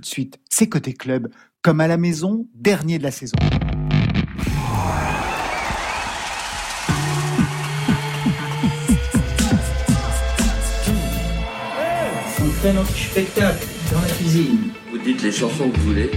tout de suite. C'est Côté Club, comme à la maison, dernier de la saison. On fait notre spectacle dans la cuisine. Vous dites les chansons que vous voulez.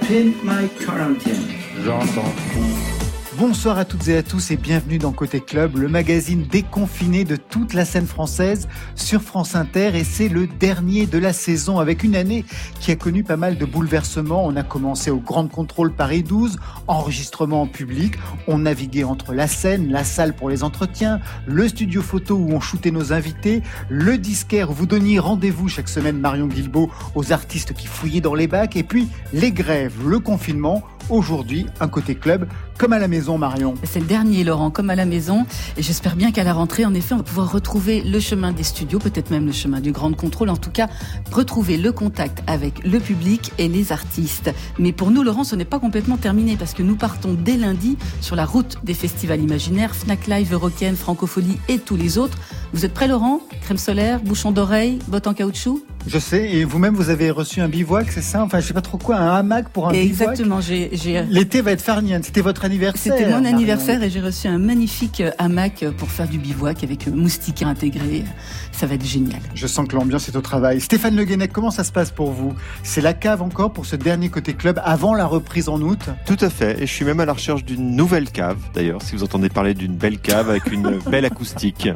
Pimp My Quarantine. J'entends. Bonsoir à toutes et à tous et bienvenue dans Côté Club, le magazine déconfiné de toute la scène française sur France Inter. Et c'est le dernier de la saison avec une année qui a connu pas mal de bouleversements. On a commencé au Grand Contrôle Paris 12, enregistrement en public, on naviguait entre la scène, la salle pour les entretiens, le studio photo où on shootait nos invités, le disquaire où vous donniez rendez-vous chaque semaine Marion Guilbeault aux artistes qui fouillaient dans les bacs et puis les grèves, le confinement. Aujourd'hui, un côté club, comme à la maison, Marion. C'est le dernier, Laurent, comme à la maison. Et j'espère bien qu'à la rentrée, en effet, on va pouvoir retrouver le chemin des studios, peut-être même le chemin du grand contrôle. En tout cas, retrouver le contact avec le public et les artistes. Mais pour nous, Laurent, ce n'est pas complètement terminé parce que nous partons dès lundi sur la route des festivals imaginaires, Fnac Live, Eurocaine, Francophonie et tous les autres. Vous êtes prêts, Laurent? Crème solaire, bouchon d'oreille, bottes en caoutchouc? Je sais, et vous-même, vous avez reçu un bivouac, c'est ça? Enfin, je sais pas trop quoi, un hamac pour un bivouac? Exactement, j'ai... L'été va être farnienne, c'était votre anniversaire C'était mon anniversaire et j'ai reçu un magnifique hamac pour faire du bivouac avec moustiquaire intégré. Ça va être génial. Je sens que l'ambiance est au travail. Stéphane Le Guenec, comment ça se passe pour vous? C'est la cave encore pour ce dernier côté club avant la reprise en août? Tout à fait, et je suis même à la recherche d'une nouvelle cave, d'ailleurs, si vous entendez parler d'une belle cave avec une belle acoustique.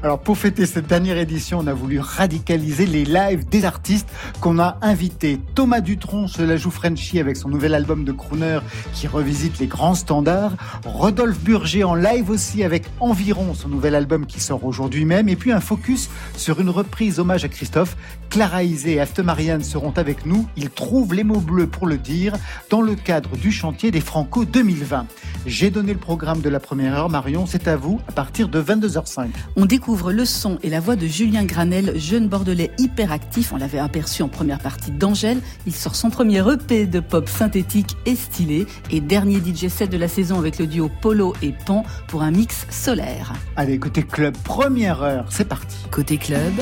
Alors pour fêter cette dernière édition, on a voulu radicaliser les lives des artistes qu'on a invités. Thomas Dutronc se la joue Frenchy avec son nouvel album de crooner qui revisite les grands standards. Rodolphe Burger en live aussi avec Environ, son nouvel album qui sort aujourd'hui même. Et puis un focus sur une reprise hommage à Christophe. Clara Isé et Afte Marianne seront avec nous. Ils trouvent les mots bleus pour le dire dans le cadre du chantier des Franco 2020. J'ai donné le programme de la première heure. Marion, c'est à vous à partir de 22h05. On découvre le son et la voix de Julien Granel, jeune bordelais hyperactif. On l'avait aperçu en première partie d'Angèle. Il sort son premier EP de pop synthétique et stylé et dernier DJ set de la saison avec le duo Polo et Pan pour un mix solaire. Allez, côté club, première heure, c'est parti. Côté club.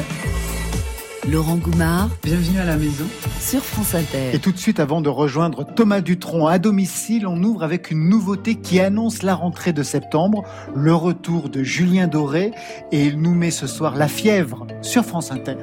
Laurent Goumard. Bienvenue à la maison. Sur France Inter. Et tout de suite, avant de rejoindre Thomas Dutronc à domicile, on ouvre avec une nouveauté qui annonce la rentrée de septembre, le retour de Julien Doré, et il nous met ce soir La Fièvre sur France Inter.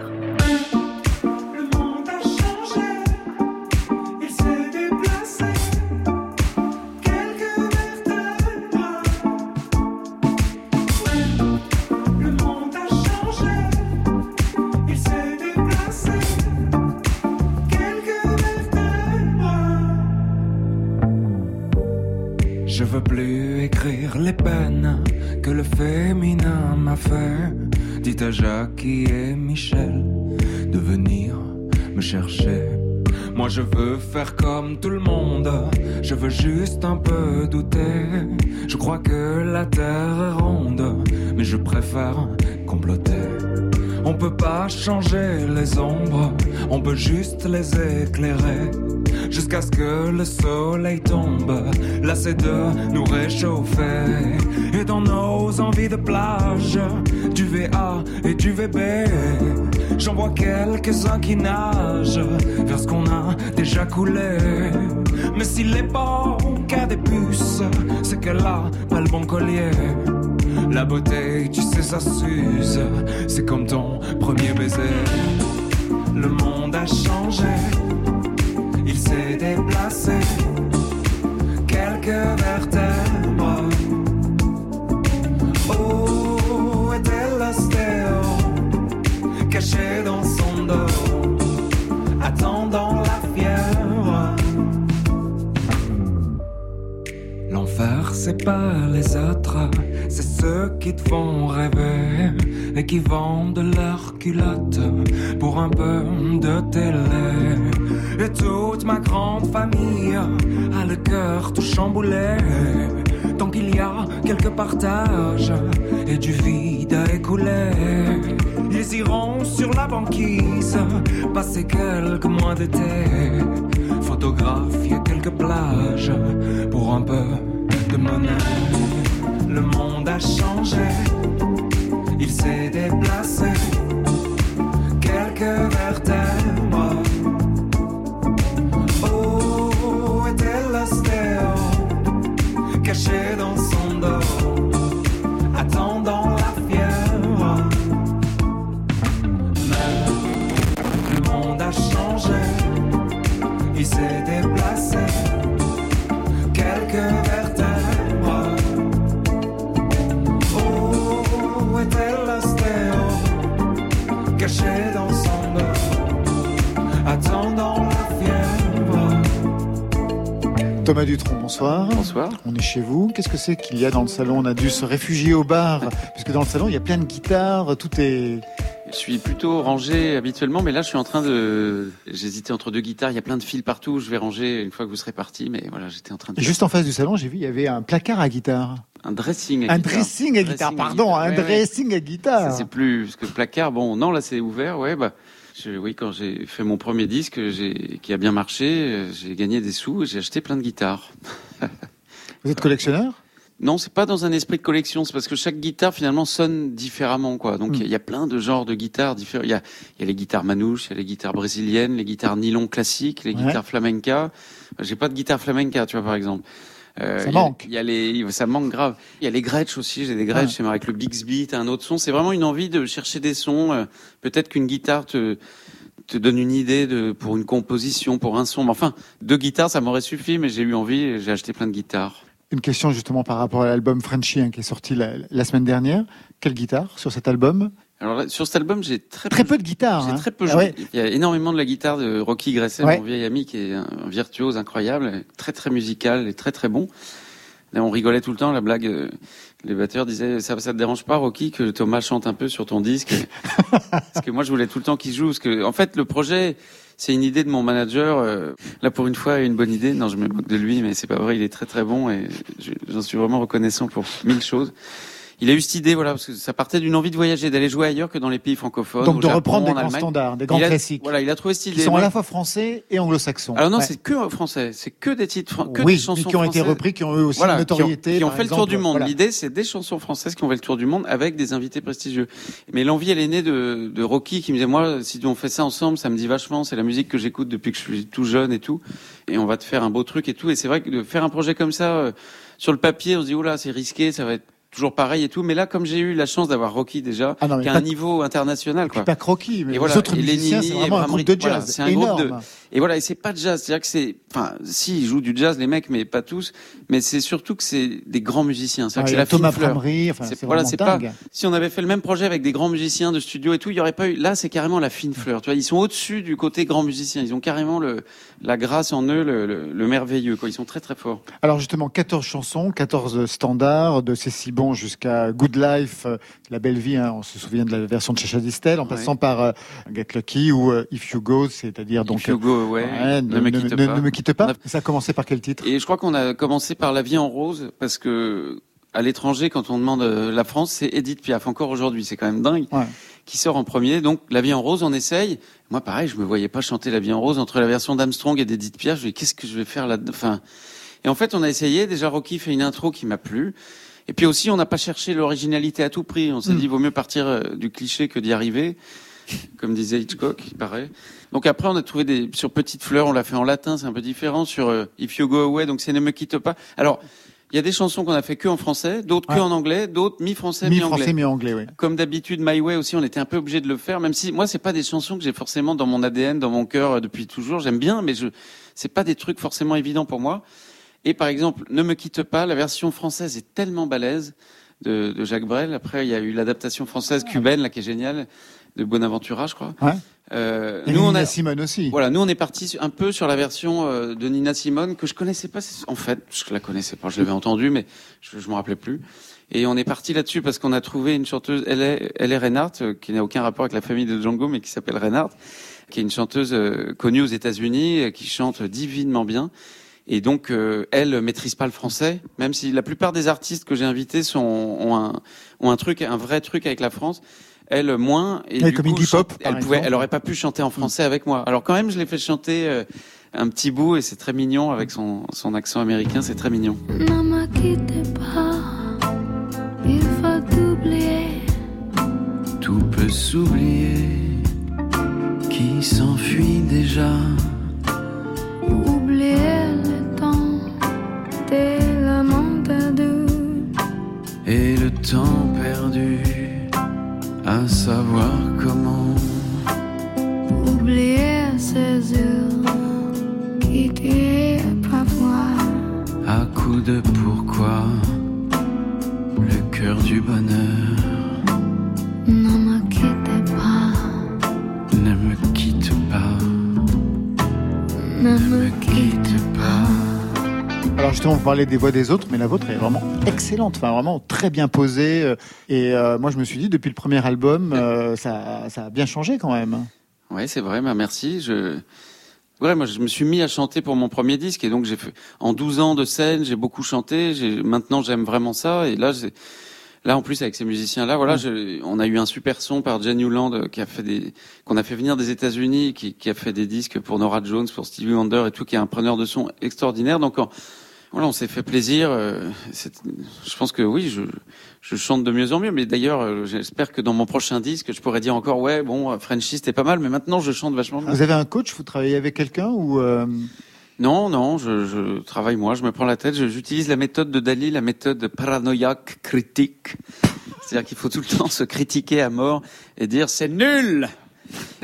Les peines que le féminin m'a fait. Dites à Jackie et Michel de venir me chercher. Moi je veux faire comme tout le monde, je veux juste un peu douter. Je crois que la terre est ronde, mais je préfère comploter. On peut pas changer les ombres, on peut juste les éclairer. Jusqu'à ce que le soleil tombe, lassé de nous réchauffer. Et dans nos envies de plage, du VA et du VB, j'en vois quelques-uns qui nagent vers ce qu'on a déjà coulé. Mais est bon qu'à des puces, c'est qu'elle a pas le bon collier. La beauté, tu sais, ça s'use. C'est comme ton premier baiser. Le monde a changé. S'est déplacé. Quelques vertèbres. Oh, était l'ostéo. Caché dans son dos. Attendant la fièvre? L'enfer, c'est pas les autres, c'est ceux qui te font rêver et qui vendent leurs culottes pour un peu de télé. Et toute ma grande famille a le cœur tout chamboulé. Tant qu'il y a quelques partages et du vide à écouler, ils iront sur la banquise passer quelques mois d'été photographier quelques plages pour un peu de monnaie. Le monde a changé, il s'est déplacé. Quelques vertèbres. Thomas Dutronc, bonsoir. Bonsoir. On est chez vous. Qu'est-ce que c'est qu'il y a dans le salon On a dû se réfugier au bar, puisque dans le salon, il y a plein de guitares, tout est... Je suis plutôt rangé habituellement, mais là, je suis en train de. J'hésitais entre deux guitares. Il y a plein de fils partout. Je vais ranger une fois que vous serez parti, mais voilà, j'étais en train de. Juste en face du salon, j'ai vu, il y avait un placard à guitare. Un dressing. À un guitare. dressing à guitare, pardon, un dressing à guitare. C'est plus parce que le placard. Bon, non, là, c'est ouvert. Ouais, bah. Je, oui, quand j'ai fait mon premier disque, qui a bien marché, j'ai gagné des sous et j'ai acheté plein de guitares. Vous êtes collectionneur? Non, c'est pas dans un esprit de collection, c'est parce que chaque guitare finalement sonne différemment, quoi. Donc il y, a plein de genres de guitares différents. Il y a, y a, les guitares manouches, il y a les guitares brésiliennes, les guitares nylon classiques, les guitares flamenca. J'ai pas de guitare flamenca, tu vois, par exemple. Euh, ça manque. Il y a les, ça manque grave. Il y a les Gretsch aussi. J'ai des Gretsch. Ouais. avec le Bixby. T'as un autre son. C'est vraiment une envie de chercher des sons. Euh, Peut-être qu'une guitare te te donne une idée de pour une composition, pour un son. Enfin, deux guitares, ça m'aurait suffi, mais j'ai eu envie et j'ai acheté plein de guitares. Une question justement par rapport à l'album Frenchy hein, qui est sorti la, la, semaine dernière. Quelle guitare sur cet album? Alors sur cet album, j'ai très, très peu, de guitare. J'ai hein. très peu joué. ouais. Il y a énormément de la guitare de Rocky Gresset, Ouais. mon vieil ami, qui est un virtuose incroyable, très très musical et très très bon. Là, on rigolait tout le temps. La blague, euh, les batteurs disaient ça, ça te dérange pas, Rocky, que Thomas chante un peu sur ton disque? Parce que moi, je voulais tout le temps qu'il joue. Parce que, en fait, le projet, c'est une idée de mon manager. euh, là, pour une fois, une bonne idée. Non, je me moque de lui, mais c'est pas vrai. Il est très très bon et je- j'en suis vraiment reconnaissant pour mille choses. Il a eu cette idée, voilà, parce que ça partait d'une envie de voyager, d'aller jouer ailleurs que dans les pays francophones. Donc de Japon, reprendre des grands Allemagne. standards, des grands a- classiques, Voilà, il a trouvé cette idée. qui sont à la fois français et anglo-saxons. alors non, Ouais. c'est que français, c'est que des titres, que oui, des chansons qui ont été repris, qui ont eu aussi Voilà, une notoriété. qui ont, qui ont fait le tour du monde. Voilà. L'idée, c'est des chansons françaises qui ont fait le tour du monde avec des invités prestigieux. Mais l'envie, elle est née de, de Rocky qui me disait, moi, si on fait ça ensemble, ça me dit vachement, c'est la musique que j'écoute depuis que je suis tout jeune et tout. Et on va te faire un beau truc et tout. Et c'est vrai que de faire un projet comme ça, euh, sur le papier, on se dit, oula, c'est risqué, ça va être toujours pareil et tout. Mais là, comme j'ai eu la chance d'avoir Rocky déjà, Ah non, qui a un niveau international, quoi. Pas croquis, mais Et voilà, les autres et musiciens, c'est et vraiment un groupe de voilà, jazz c'est un groupe énorme. Et voilà, et c'est pas de jazz, c'est-à-dire que c'est, enfin, si ils jouent du jazz les mecs, mais pas tous, mais c'est surtout que c'est des grands musiciens. Ah, C'est-à-dire que il c'est la fine Thomas enfin, C'est- voilà, c'est pas. Si on avait fait le même projet avec des grands musiciens de studio et tout, il y aurait pas eu. Là, c'est carrément la fine fleur. Tu vois, ils sont au-dessus du côté grand musicien. Ils ont carrément le la grâce en eux, le, le, le merveilleux. Quoi. Ils sont très très forts. Alors justement, 14 chansons, 14 standards, de C'est si bon jusqu'à Good Life, euh, La belle vie, hein, on se souvient de la version de Chacha Distel, en Ouais. passant par euh, Get Lucky ou euh, If You Go, c'est-à-dire donc... If you go ouais, ne, me quitte ne- pas. ne me quitte pas. On a- Ça a commencé par quel titre? Et je crois qu'on a commencé par La vie en rose parce que à l'étranger, quand on demande euh, la France, c'est Edith Piaf. Encore aujourd'hui, c'est quand même dingue. Ouais. Qui sort en premier. Donc La vie en rose, on essaye. Moi, pareil, je me voyais pas chanter La vie en rose entre la version d'Armstrong et d'Edith Piaf. Je me dis qu'est-ce que je vais faire là Enfin, et en fait, on a essayé. Déjà, Rocky fait une intro qui m'a plu. Et puis aussi, on n'a pas cherché l'originalité à tout prix. On s'est Mm. dit, vaut mieux partir euh, du cliché que d'y arriver, comme disait Hitchcock, il paraît. Donc après, on a trouvé des sur Petite Fleur, on l'a fait en latin, c'est un peu différent. Sur euh, If You Go Away, donc c'est Ne me quitte pas. Alors, il y a des chansons qu'on a fait que en français, d'autres Ouais. que en anglais, d'autres mi-français, mi-anglais. Mi-français, mi-anglais, oui. Comme d'habitude, My Way aussi, on était un peu obligé de le faire, même si moi, c'est pas des chansons que j'ai forcément dans mon ADN, dans mon cœur euh, depuis toujours. J'aime bien, mais je, c'est pas des trucs forcément évidents pour moi. Et par exemple, Ne me quitte pas, la version française est tellement balèze de, de Jacques Brel. Après, il y a eu l'adaptation française cubaine, là, qui est géniale, de Bonaventura, je crois. Ouais. Euh, nous, on Nina a, Simone aussi. voilà, nous on est parti un peu sur la version euh, de Nina Simone que je connaissais pas. En fait, je la connaissais pas, je l'avais entendue, mais je, je me rappelais plus. Et on est parti là-dessus parce qu'on a trouvé une chanteuse, elle est, elle est Reinhardt, euh, qui n'a aucun rapport avec la famille de Django, mais qui s'appelle Reinhardt, qui est une chanteuse euh, connue aux États-Unis, qui chante divinement bien. Et donc, euh, elle maîtrise pas le français, même si la plupart des artistes que j'ai invités sont, ont, un, ont un truc, un vrai truc avec la France. Elle moins. Et du comme coup, Pop, elle pouvait, elle aurait pas pu chanter en français avec moi. Alors quand même, je l'ai fait chanter euh, un petit bout et c'est très mignon avec son, son accent américain, c'est très mignon. Ne me quitte pas, il faut oublier. Tout peut s'oublier, qui s'enfuit déjà. Oublier le temps des lamentades. Et le temps perdu, à savoir comment. Oublier ces heures qui tuaient parfois. À coup de pourquoi, le cœur du bonheur Alors justement, vous parlez des voix des autres, mais la vôtre est vraiment excellente, enfin vraiment très bien posée. euh, Et euh, moi, je me suis dit, depuis le premier album, euh, ça, ça a bien changé quand même. Ouais, c'est vrai, bah merci. Je... Ouais, moi, je me suis mis à chanter pour mon premier disque et donc j'ai fait en 12 ans de scène, j'ai beaucoup chanté. Maintenant, j'aime vraiment ça et là, là en plus avec ces musiciens-là, voilà, je- on a eu un super son par Jen Newland euh, qui a fait des, qu'on a fait venir des États-Unis, qui, qui a fait des disques pour Nora Jones, pour Stevie Wonder et tout, qui est un preneur de son extraordinaire. Donc en- voilà, on s'est fait plaisir. euh, c'est- Je pense que oui, je, je chante de mieux en mieux. Mais d'ailleurs, euh, j'espère que dans mon prochain disque, je pourrais dire encore, ouais, bon, euh, Frenchy, c'était pas mal, mais maintenant, je chante vachement mieux. Vous avez un coach Vous travaillez avec quelqu'un ou euh, Non, non, je, je travaille moi, je me prends la tête. J'utilise la méthode de Dali, la méthode paranoïaque critique. C'est-à-dire qu'il faut tout le temps se critiquer à mort et dire c'est nul.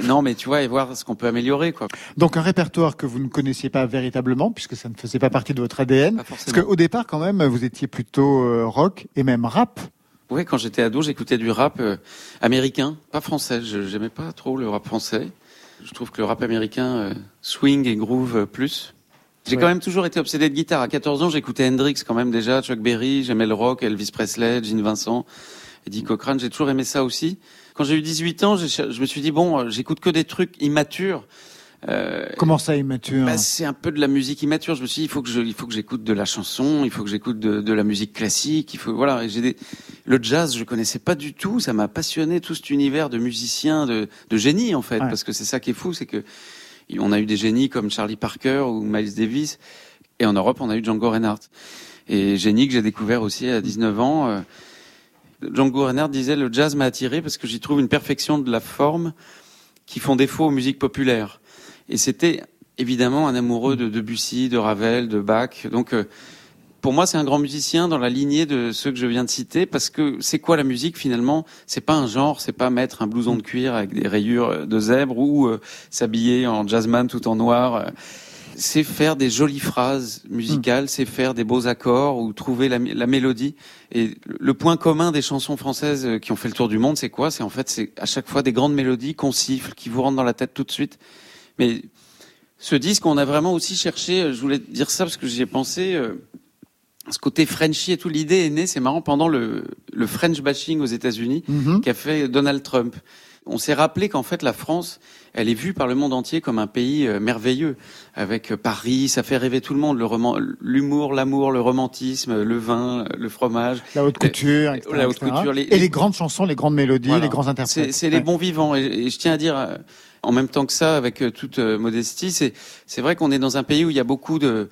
Non, mais tu vois, et voir ce qu'on peut améliorer, quoi. donc un répertoire que vous ne connaissiez pas véritablement, puisque ça ne faisait pas partie de votre ADN Parce qu'au départ, quand même, vous étiez plutôt euh, rock et même rap. Ouais, quand j'étais ado, j'écoutais du rap euh, américain, pas français. Je j'aimais pas trop le rap français. Je trouve que le rap américain euh, swing et groove plus. J'ai Ouais. quand même toujours été obsédé de guitare. À 14 ans, j'écoutais Hendrix quand même déjà, Chuck Berry, j'aimais le rock, Elvis Presley, Gene Vincent, Eddie Cochran. J'ai toujours aimé ça aussi. Quand j'ai eu 18 ans, je me suis dit bon, euh, j'écoute que des trucs immatures. Euh, Comment ça, immature bah, c'est un peu de la musique immature. Je me suis dit, il faut que je, il faut que j'écoute de la chanson, il faut que j'écoute de, de la musique classique, il faut, voilà. J'ai des, le jazz, je connaissais pas du tout. Ça m'a passionné tout cet univers de musiciens, de, de génies en fait, Ouais. parce que c'est ça qui est fou, c'est que on a eu des génies comme Charlie Parker ou Miles Davis, et en Europe, on a eu Django Reinhardt. Et génie que j'ai découvert aussi à 19 ans. euh, Django Reinhardt disait le jazz m'a attiré parce que j'y trouve une perfection de la forme qui font défaut aux musiques populaires. Et c'était évidemment un amoureux de Debussy, de Ravel, de Bach. Donc euh, pour moi, c'est un grand musicien dans la lignée de ceux que je viens de citer parce que c'est quoi la musique finalement? C'est pas un genre, c'est pas mettre un blouson de cuir avec des rayures de zèbre ou euh, s'habiller en jazzman tout en noir. C'est faire des jolies phrases musicales, c'est faire des beaux accords ou trouver la, la mélodie. Et le point commun des chansons françaises qui ont fait le tour du monde, c'est quoi? C'est en fait, c'est à chaque fois des grandes mélodies qu'on siffle, qui vous rentrent dans la tête tout de suite. Mais ce disque, on a vraiment aussi cherché. euh, Je voulais dire ça parce que j'y ai pensé. euh, ce côté Frenchy et tout, l'idée est née, c'est marrant, pendant le, le French bashing aux États-Unis Mhm. qu'a fait Donald Trump. On s'est rappelé qu'en fait la France, elle est vue par le monde entier comme un pays euh, merveilleux, avec euh, Paris, ça fait rêver tout le monde, l'humour, l'amour, le romantisme, le vin, le fromage. La haute couture, etc., la haute couture, les- et les grandes chansons, les grandes mélodies, Voilà. les grands interprètes. c'est les Ouais. bons vivants. Et, et je tiens à dire, euh, en même temps que ça, avec toute modestie, c'est c'est vrai qu'on est dans un pays où il y a beaucoup de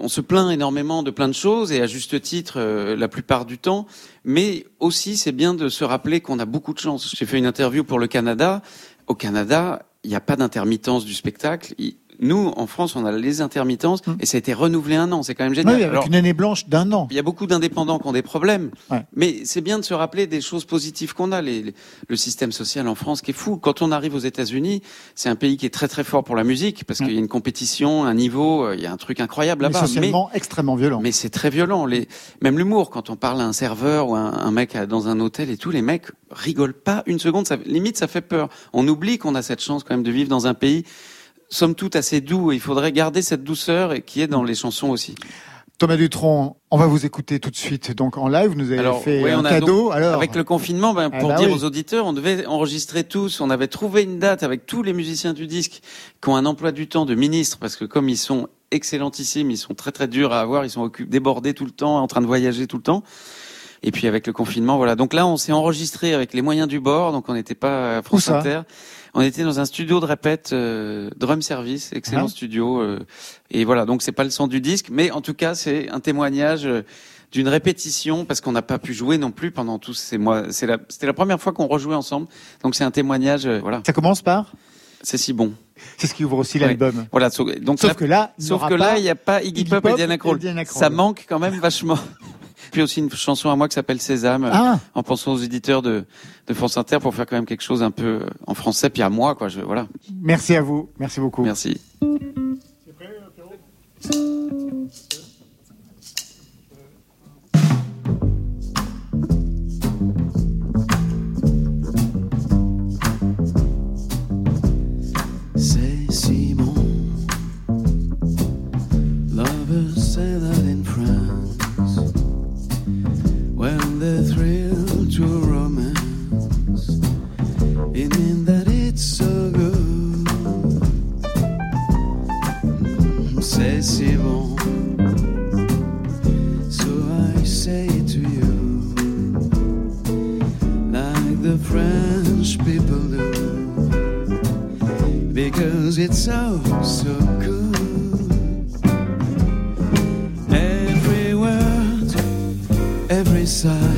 on se plaint énormément de plein de choses et à juste titre euh, la plupart du temps, mais aussi c'est bien de se rappeler qu'on a beaucoup de chance. J'ai fait une interview pour le Canada. Au Canada, il n'y a pas d'intermittence du spectacle. Nous, en France, on a les intermittences Hum. et ça a été renouvelé un an. C'est quand même génial. Oui, avec Alors, une année blanche d'un an. il y a beaucoup d'indépendants qui ont des problèmes, Ouais. mais c'est bien de se rappeler des choses positives qu'on a. Les- les- le système social en France qui est fou. Quand on arrive aux États-Unis, c'est un pays qui est très très fort pour la musique parce qu'il y a une compétition, un niveau, euh, il y a un truc incroyable là-bas. Mais, socialement extrêmement violent. mais c'est très violent. Les, même l'humour, quand on parle à un serveur ou un, un mec à- dans un hôtel et tout, les mecs rigolent pas une seconde. Ça, limite, ça fait peur. On oublie qu'on a cette chance quand même de vivre dans un pays somme toute assez doux et il faudrait garder cette douceur qui est dans les chansons aussi. Thomas Dutronc, on va vous écouter tout de suite. Donc en live, vous nous avez Alors, fait ouais, un on a cadeau. Alors, Avec le confinement, ben, Ah pour bah dire oui. aux auditeurs, on devait enregistrer tous. On avait trouvé une date avec tous les musiciens du disque qui ont un emploi du temps de ministre, parce que comme ils sont excellentissimes, ils sont très très durs à avoir, ils sont occupés, débordés tout le temps, en train de voyager tout le temps. Et puis avec le confinement, voilà. Donc là, on s'est enregistré avec les moyens du bord, donc on n'était pas à France Inter. On était dans un studio de répète, euh, drum service, excellent Ah. studio. euh, et voilà, donc c'est pas le son du disque, mais en tout cas, c'est un témoignage. euh, d'une répétition parce qu'on n'a pas pu jouer non plus pendant tous ces mois. C'est la, c'était la première fois qu'on rejouait ensemble, donc c'est un témoignage. euh, voilà, ça commence par? C'est si bon. C'est ce qui ouvre aussi l'album. Voilà, donc Sauf là- que là, sauf que là, il n'y a pas Iggy, Iggy Pop, et Diana Krall. Ça manque quand même vachement. Puis aussi une chanson à moi qui s'appelle Sésame, Ah, en pensant aux éditeurs de, de France Inter pour faire quand même quelque chose un peu euh, en français, puis à moi, quoi. Je, voilà. merci à vous. Merci beaucoup. Merci. C'est bon. the thrill to romance, it means that it's so good. C'est si bon. So I say to you, like the French people do, because it's so, so good. side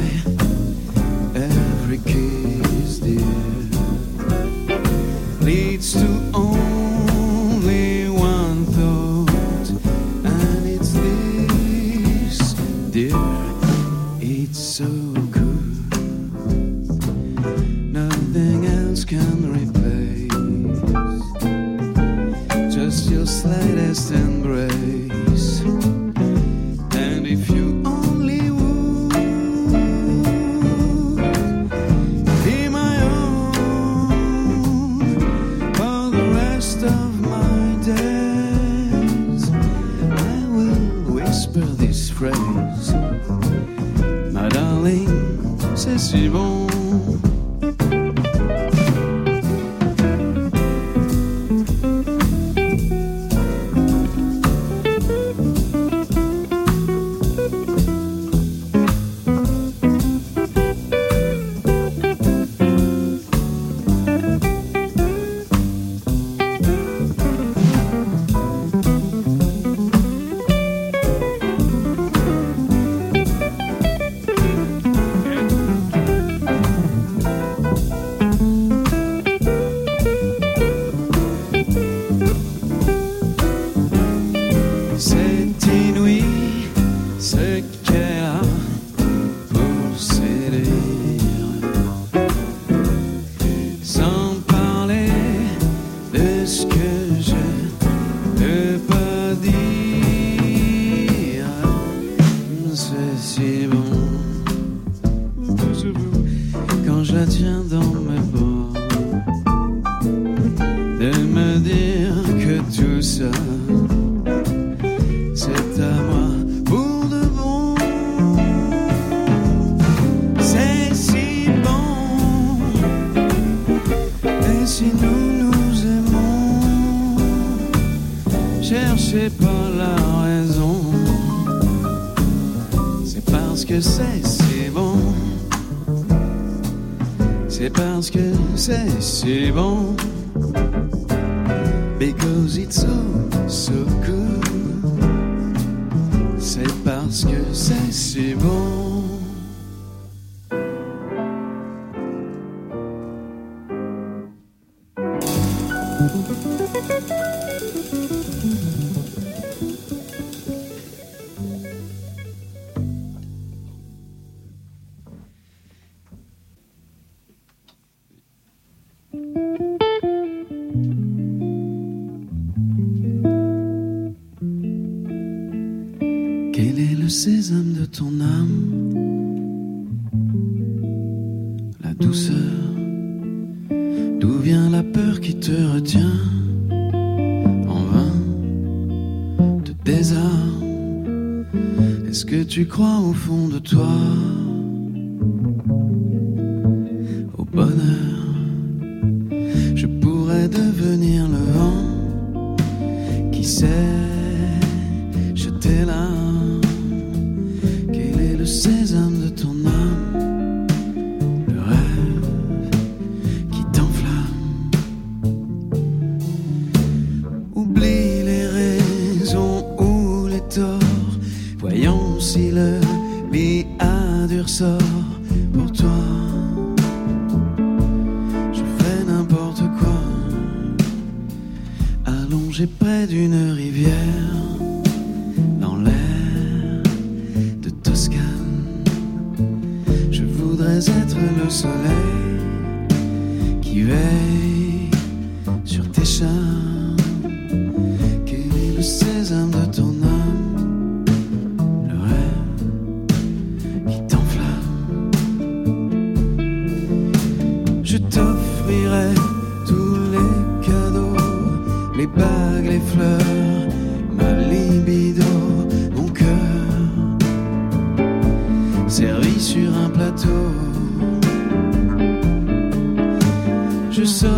profond yourself.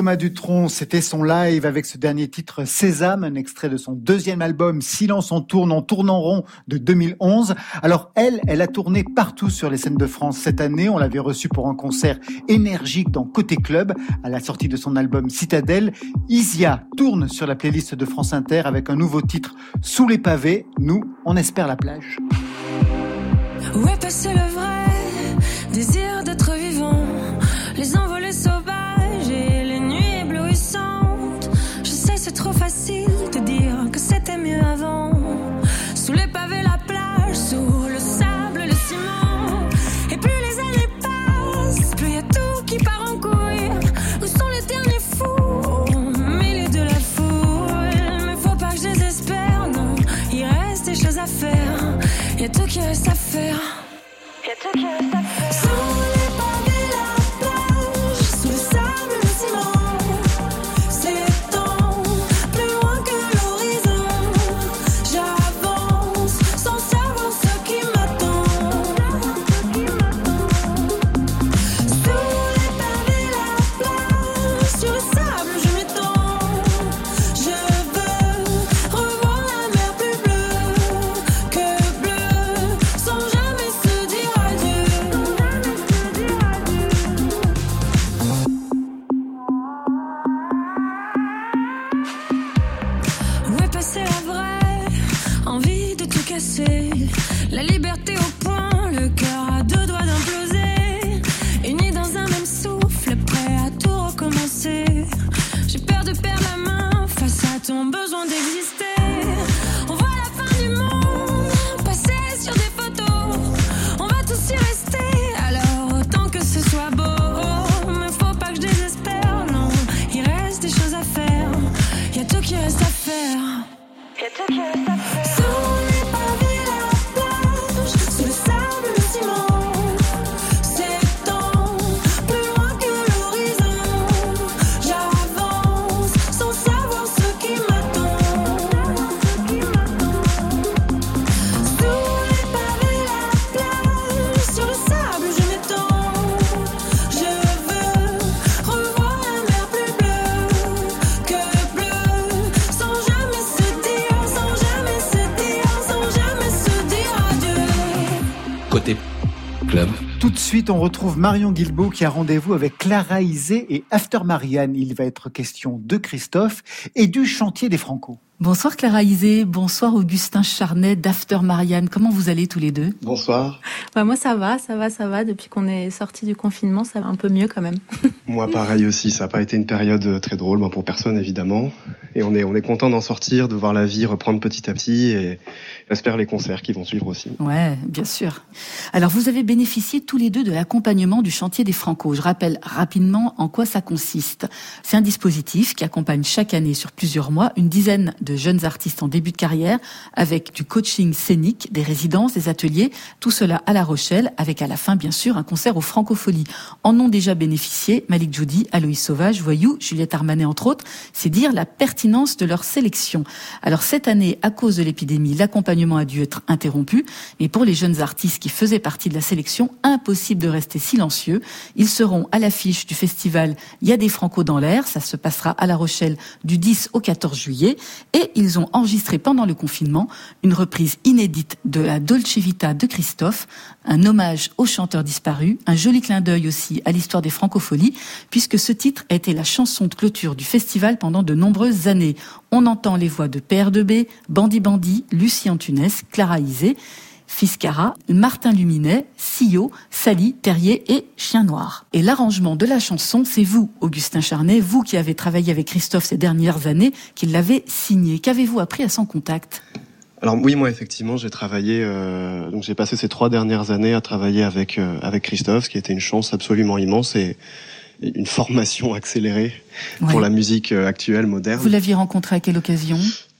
Thomas Dutronc, c'était son live avec ce dernier titre Sésame, un extrait de son deuxième album Silence en tourne, en tourne en rond de 2011. Alors elle, elle a tourné partout sur les scènes de France cette année. On l'avait reçue pour un concert énergique dans Côté Club à la sortie de son album Citadelle. Isia tourne sur la playlist de France Inter avec un nouveau titre Sous les pavés. Nous, on espère la plage. C'était mieux avant. Sous les pavés, la plage, sous le sable, le ciment. Et plus les années passent, plus y a tout qui part en couille. Où sont les derniers fous? Milieu de la foule Mais faut pas que je désespère, non. Il reste des choses à faire. Y a tout qui reste à faire. Y a tout qui reste à faire. Suite, on retrouve Marion Guilbault qui a rendez-vous avec Clara Isé et After Marianne. Il va être question de Christophe et du chantier des Franco. Bonsoir Clara Isé, bonsoir Augustin Charnet d'After Marianne. Comment vous allez tous les deux? Bonsoir. Bah moi ça va, ça va, ça va. Depuis qu'on est sorti du confinement, ça va un peu mieux quand même. Moi pareil aussi, ça n'a pas été une période très drôle, moi pour personne évidemment. Et on est, on est content d'en sortir, de voir la vie reprendre petit à petit et j'espère les concerts qui vont suivre aussi. Ouais, bien sûr. Alors vous avez bénéficié tous les deux de l'accompagnement du chantier des Franco. Je rappelle rapidement en quoi ça consiste. C'est un dispositif qui accompagne chaque année sur plusieurs mois une dizaine de jeunes artistes en début de carrière avec du coaching scénique, des résidences, des ateliers, tout cela à La Rochelle avec à la fin bien sûr un concert aux Francopholies. En ont déjà bénéficié Malik Djoudi, Aloïs Sauvage, Voyou, Juliette Armanet entre autres. C'est dire la pertinence de leur sélection. Alors cette année, à cause de l'épidémie, l'accompagnement a dû être interrompu, mais pour les jeunes artistes qui faisaient partie de la sélection, impossible de rester silencieux. Ils seront à l'affiche du festival Il y a des Franco dans l'air, ça se passera à La Rochelle du 10 au 14 juillet, et ils ont enregistré pendant le confinement une reprise inédite de la Dolce Vita de Christophe, un hommage au chanteur disparu, un joli clin d'œil aussi à l'histoire des francopholies, puisque ce titre a été la chanson de clôture du festival pendant de nombreuses années. On entend les voix de Père de B, Bandi Bandi, Lucie Antunes, Clara Isé, Fiscara, Martin Luminet, Sillot, Sally, Terrier et Chien Noir. Et l'arrangement de la chanson, c'est vous, Augustin Charnet, vous qui avez travaillé avec Christophe ces dernières années, qui l'avez signé. Qu'avez-vous appris à son contact? Alors oui, moi effectivement, j'ai travaillé, euh, donc j'ai passé ces trois dernières années à travailler avec euh, Christophe, ce qui était une chance absolument immense et une formation accélérée Ouais. pour la musique euh, actuelle moderne. Vous l'aviez rencontré à quelle occasion?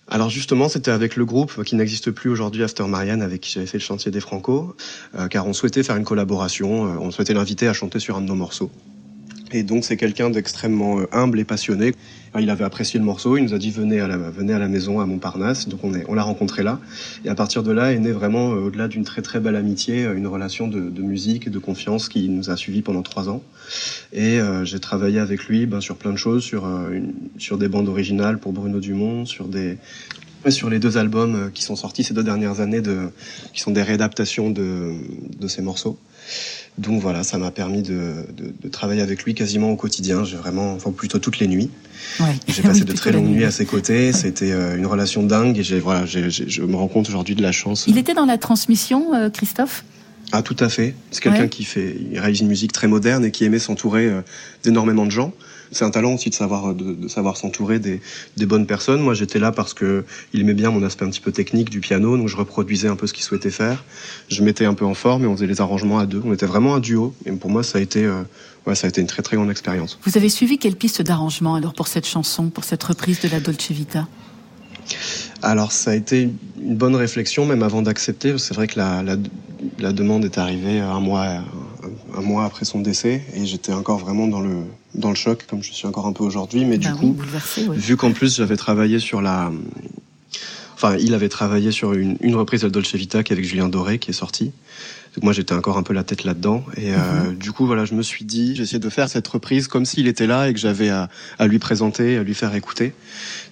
Alors justement, c'était avec le groupe qui n'existe plus aujourd'hui, After Marianne, avec qui j'avais fait le chantier des Franco, euh, car on souhaitait faire une collaboration, euh, on souhaitait l'inviter à chanter sur un de nos morceaux. Et donc c'est quelqu'un d'extrêmement euh, humble et passionné. Il avait apprécié le morceau, il nous a dit venez à la, venez à la maison à Montparnasse, donc on, est, on l'a rencontré là. Et à partir de là est né vraiment, euh, au-delà d'une très très belle amitié, euh, une relation de, de musique et de confiance qui nous a suivis pendant trois ans. Et euh, j'ai travaillé avec lui ben, sur plein de choses, sur, euh, une- sur des bandes originales pour Bruno Dumont, sur des sur les deux albums qui sont sortis ces deux dernières années, de, qui sont des réadaptations de, de ces morceaux. Donc voilà, ça m'a permis de, de, de travailler avec lui quasiment au quotidien. J'ai vraiment, enfin plutôt toutes les nuits. Ouais. J'ai passé Oui, de très longues nuit. nuits à ses côtés. C'était euh, une relation dingue et j'ai voilà, j'ai- j'ai- je me rends compte aujourd'hui de la chance. Il était dans la transmission, euh, Christophe? Ah tout à fait. C'est quelqu'un Ouais. qui fait, il réalise une musique très moderne et qui aimait s'entourer euh, d'énormément de gens. C'est un talent aussi de savoir de, de savoir s'entourer des, des bonnes personnes. Moi j'étais là parce que il aimait bien mon aspect un petit peu technique du piano, donc je reproduisais un peu ce qu'il souhaitait faire. Je mettais un peu en forme et on faisait les arrangements à deux. On était vraiment un duo. Et pour moi ça a été, euh, ouais, ça a été une très très grande expérience. Vous avez suivi quelle piste d'arrangement alors pour cette chanson, pour cette reprise de la Dolce Vita? Alors ça a été une bonne réflexion même avant d'accepter. C'est vrai que la, la, la demande est arrivée un mois, un, un mois après son décès et j'étais encore vraiment dans le, dans le choc comme je suis encore un peu aujourd'hui. Mais Bah du oui, coup, vu qu'en plus j'avais travaillé sur la... Enfin, il avait travaillé sur une, une reprise de Dolce Vita qui est avec Julien Doré qui est sortie. Donc moi j'étais encore un peu la tête là-dedans. Et euh, du coup voilà je me suis dit essayé de faire cette reprise comme s'il était là et que j'avais à, à lui présenter à lui faire écouter.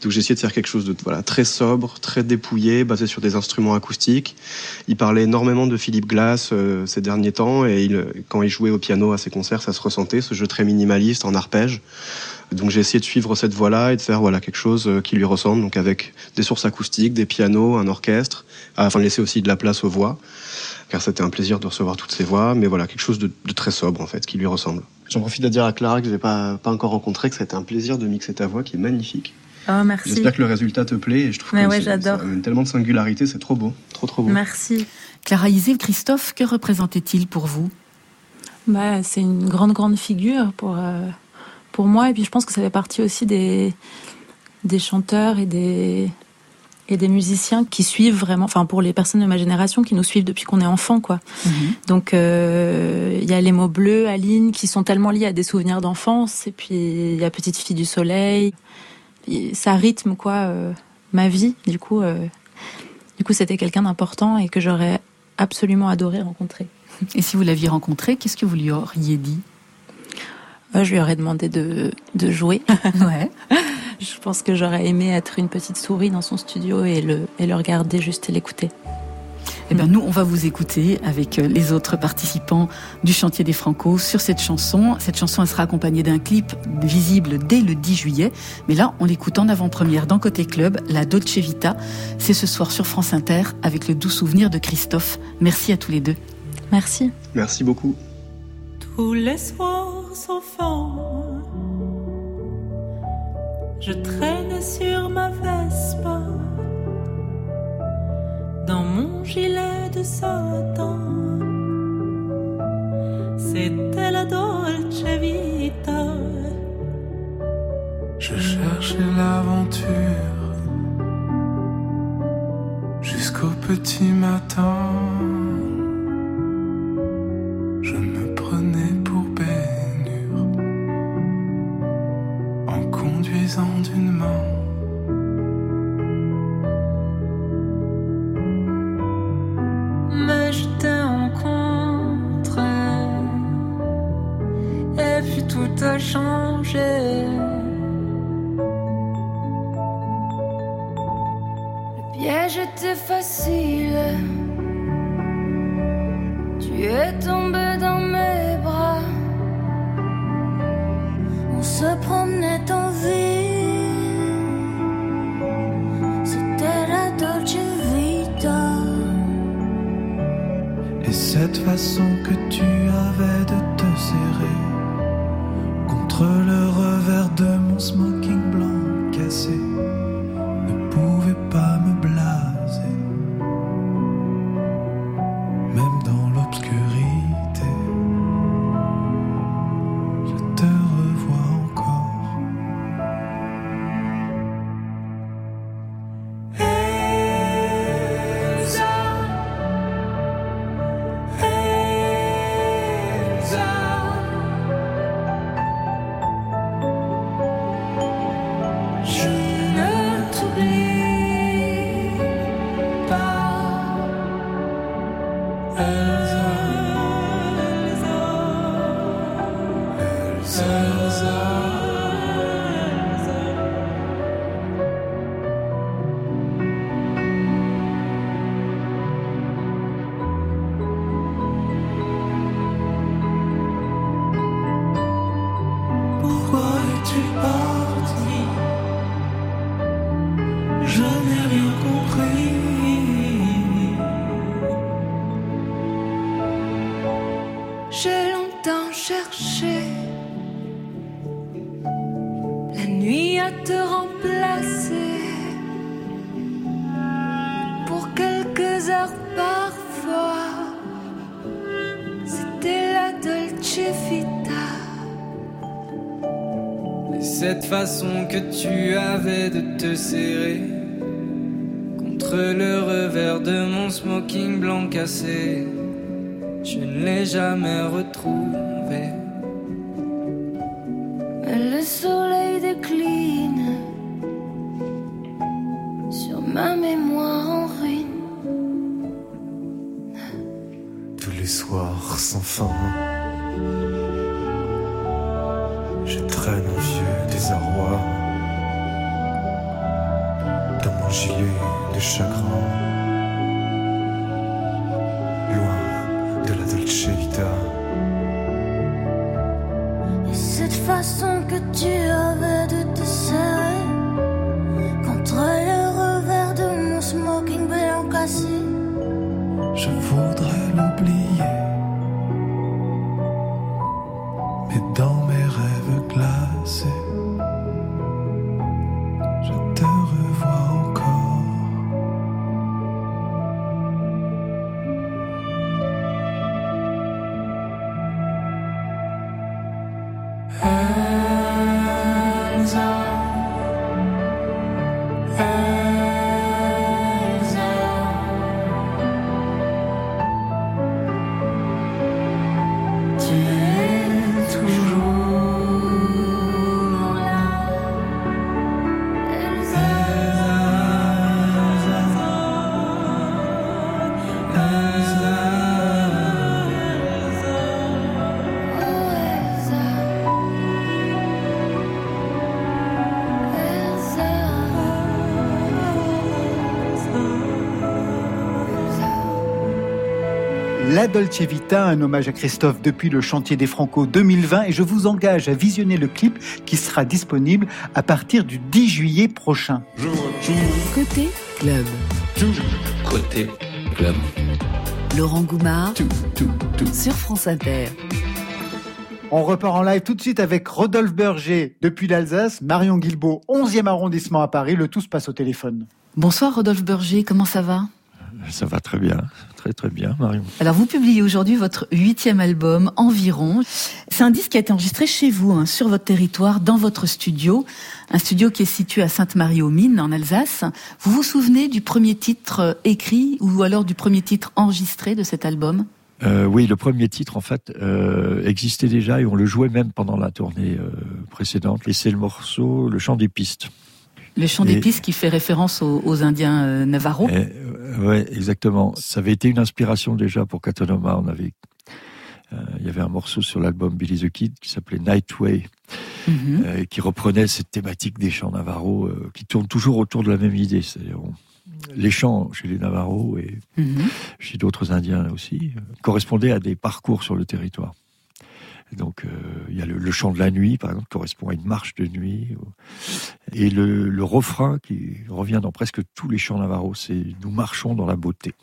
Donc essayé de faire quelque chose de voilà très sobre très dépouillé basé sur des instruments acoustiques. Il parlait énormément de Philippe Glass euh, ces derniers temps. Et il, quand il jouait au piano à ses concerts ça se ressentait ce jeu très minimaliste en arpège. Donc j'ai essayé de suivre cette voie-là et de faire voilà quelque chose euh, qui lui ressemble, donc avec des sources acoustiques, des pianos, un orchestre, afin de laisser aussi de la place aux voix, car c'était un plaisir de recevoir toutes ces voix, mais voilà quelque chose de, de très sobre en fait, qui lui ressemble. J'en profite à dire à Clara que je n'ai pas, pas encore rencontré, que ça a été un plaisir de mixer ta voix, qui est magnifique. Oh, merci. J'espère que le résultat te plaît et je trouve Mais que ouais, c'est- j'adore. ça amène tellement de singularité, c'est trop beau, trop trop beau. Merci. Clara Isé, Christophe, que représentait-il pour vous? Bah, c'est une grande, grande figure pour, euh, pour moi. Et puis, je pense que ça fait partie aussi des, des chanteurs et des, et des musiciens qui suivent vraiment, enfin, pour les personnes de ma génération, qui nous suivent depuis qu'on est enfant, quoi. Donc, euh, il y a les mots bleus, Aline, qui sont tellement liés à des souvenirs d'enfance. Et puis, il y a Petite fille du soleil. Ça rythme, quoi, euh, ma vie. Du coup, euh, du coup, c'était quelqu'un d'important et que j'aurais absolument adoré rencontrer. Et si vous l'aviez rencontré, qu'est-ce que vous lui auriez dit? Je lui aurais demandé de, de jouer. Ouais. Je pense que j'aurais aimé être une petite souris dans son studio et le, et le regarder juste et l'écouter. Eh bien, nous, on va vous écouter avec euh, les autres participants du chantier des Franco sur cette chanson. Cette chanson, elle sera accompagnée d'un clip visible dès le 10 juillet. Mais là, on l'écoute en avant-première dans Côté Club, la Dolce Vita. C'est ce soir sur France Inter avec le doux souvenir de Christophe. Merci à tous les deux. Merci. Merci beaucoup. Tous les soirs je traînais sur ma Vespa dans mon gilet de satin. C'était la Dolce Vita. Je cherchais l'aventure jusqu'au petit matin. Cette façon que tu avais de te serrer contre le revers de mon smoking blanc cassé. Je voudrais l'oublier, Dolce Vita, un hommage à Christophe depuis le chantier des Franco 2020 et je vous engage à visionner le clip qui sera disponible à partir du 10 juillet prochain. Côté club. Côté club. Laurent Goumard sur France Inter. On repart en live tout de suite avec Rodolphe Berger depuis l'Alsace, Marion Guilbault, 11e arrondissement à Paris, le tout se passe au téléphone. Bonsoir Rodolphe Berger, comment ça va? Ça va très bien, très très bien, Marion. Alors vous publiez aujourd'hui votre huitième album, Environ. C'est un disque qui a été enregistré chez vous, hein, sur votre territoire, dans votre studio, un studio qui est situé à Sainte-Marie-aux-Mines, en Alsace. Vous vous souvenez du premier titre euh, écrit ou alors du premier titre enregistré de cet album? Euh, oui, le premier titre, en fait, euh, existait déjà et on le jouait même pendant la tournée euh, précédente. Et c'est le morceau Le chant des pistes. Le chant des pistes qui fait référence aux, aux Indiens euh, Navarro. Et, euh, ouais, exactement. Ça avait été une inspiration déjà pour Catonoma. On avait, euh, il y avait un morceau sur l'album Billy the Kid qui s'appelait Nightway, Mhm. euh, qui reprenait cette thématique des chants Navarro, euh, qui tourne toujours autour de la même idée. C'est-à-dire, les chants chez les Navarros et Mhm. chez d'autres Indiens aussi correspondaient à des parcours sur le territoire. Donc, euh, il y a le, le chant de la nuit, par exemple, correspond à une marche de nuit. Et le, le refrain qui revient dans presque tous les chants navarros, c'est nous marchons dans la beauté.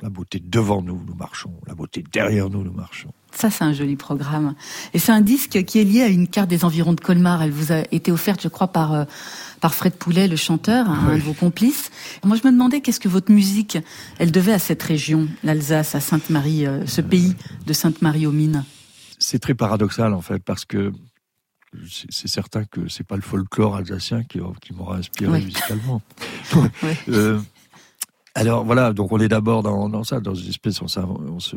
La beauté devant nous, nous marchons. La beauté derrière nous, nous marchons. Ça, c'est un joli programme. Et c'est un disque qui est lié à une carte des environs de Colmar. Elle vous a été offerte, je crois, par, euh, par Fred Poulet, le chanteur, un Oui. de vos complices. Moi, je me demandais qu'est-ce que votre musique, elle devait à cette région, l'Alsace, à Sainte-Marie, euh, ce pays de Sainte-Marie aux Mines. C'est très paradoxal, en fait, parce que c'est certain que c'est pas le folklore alsacien qui, qui m'aura inspiré Oui. musicalement. Ouais. Euh, alors voilà, donc on est d'abord dans, dans ça, dans une espèce, on, on se,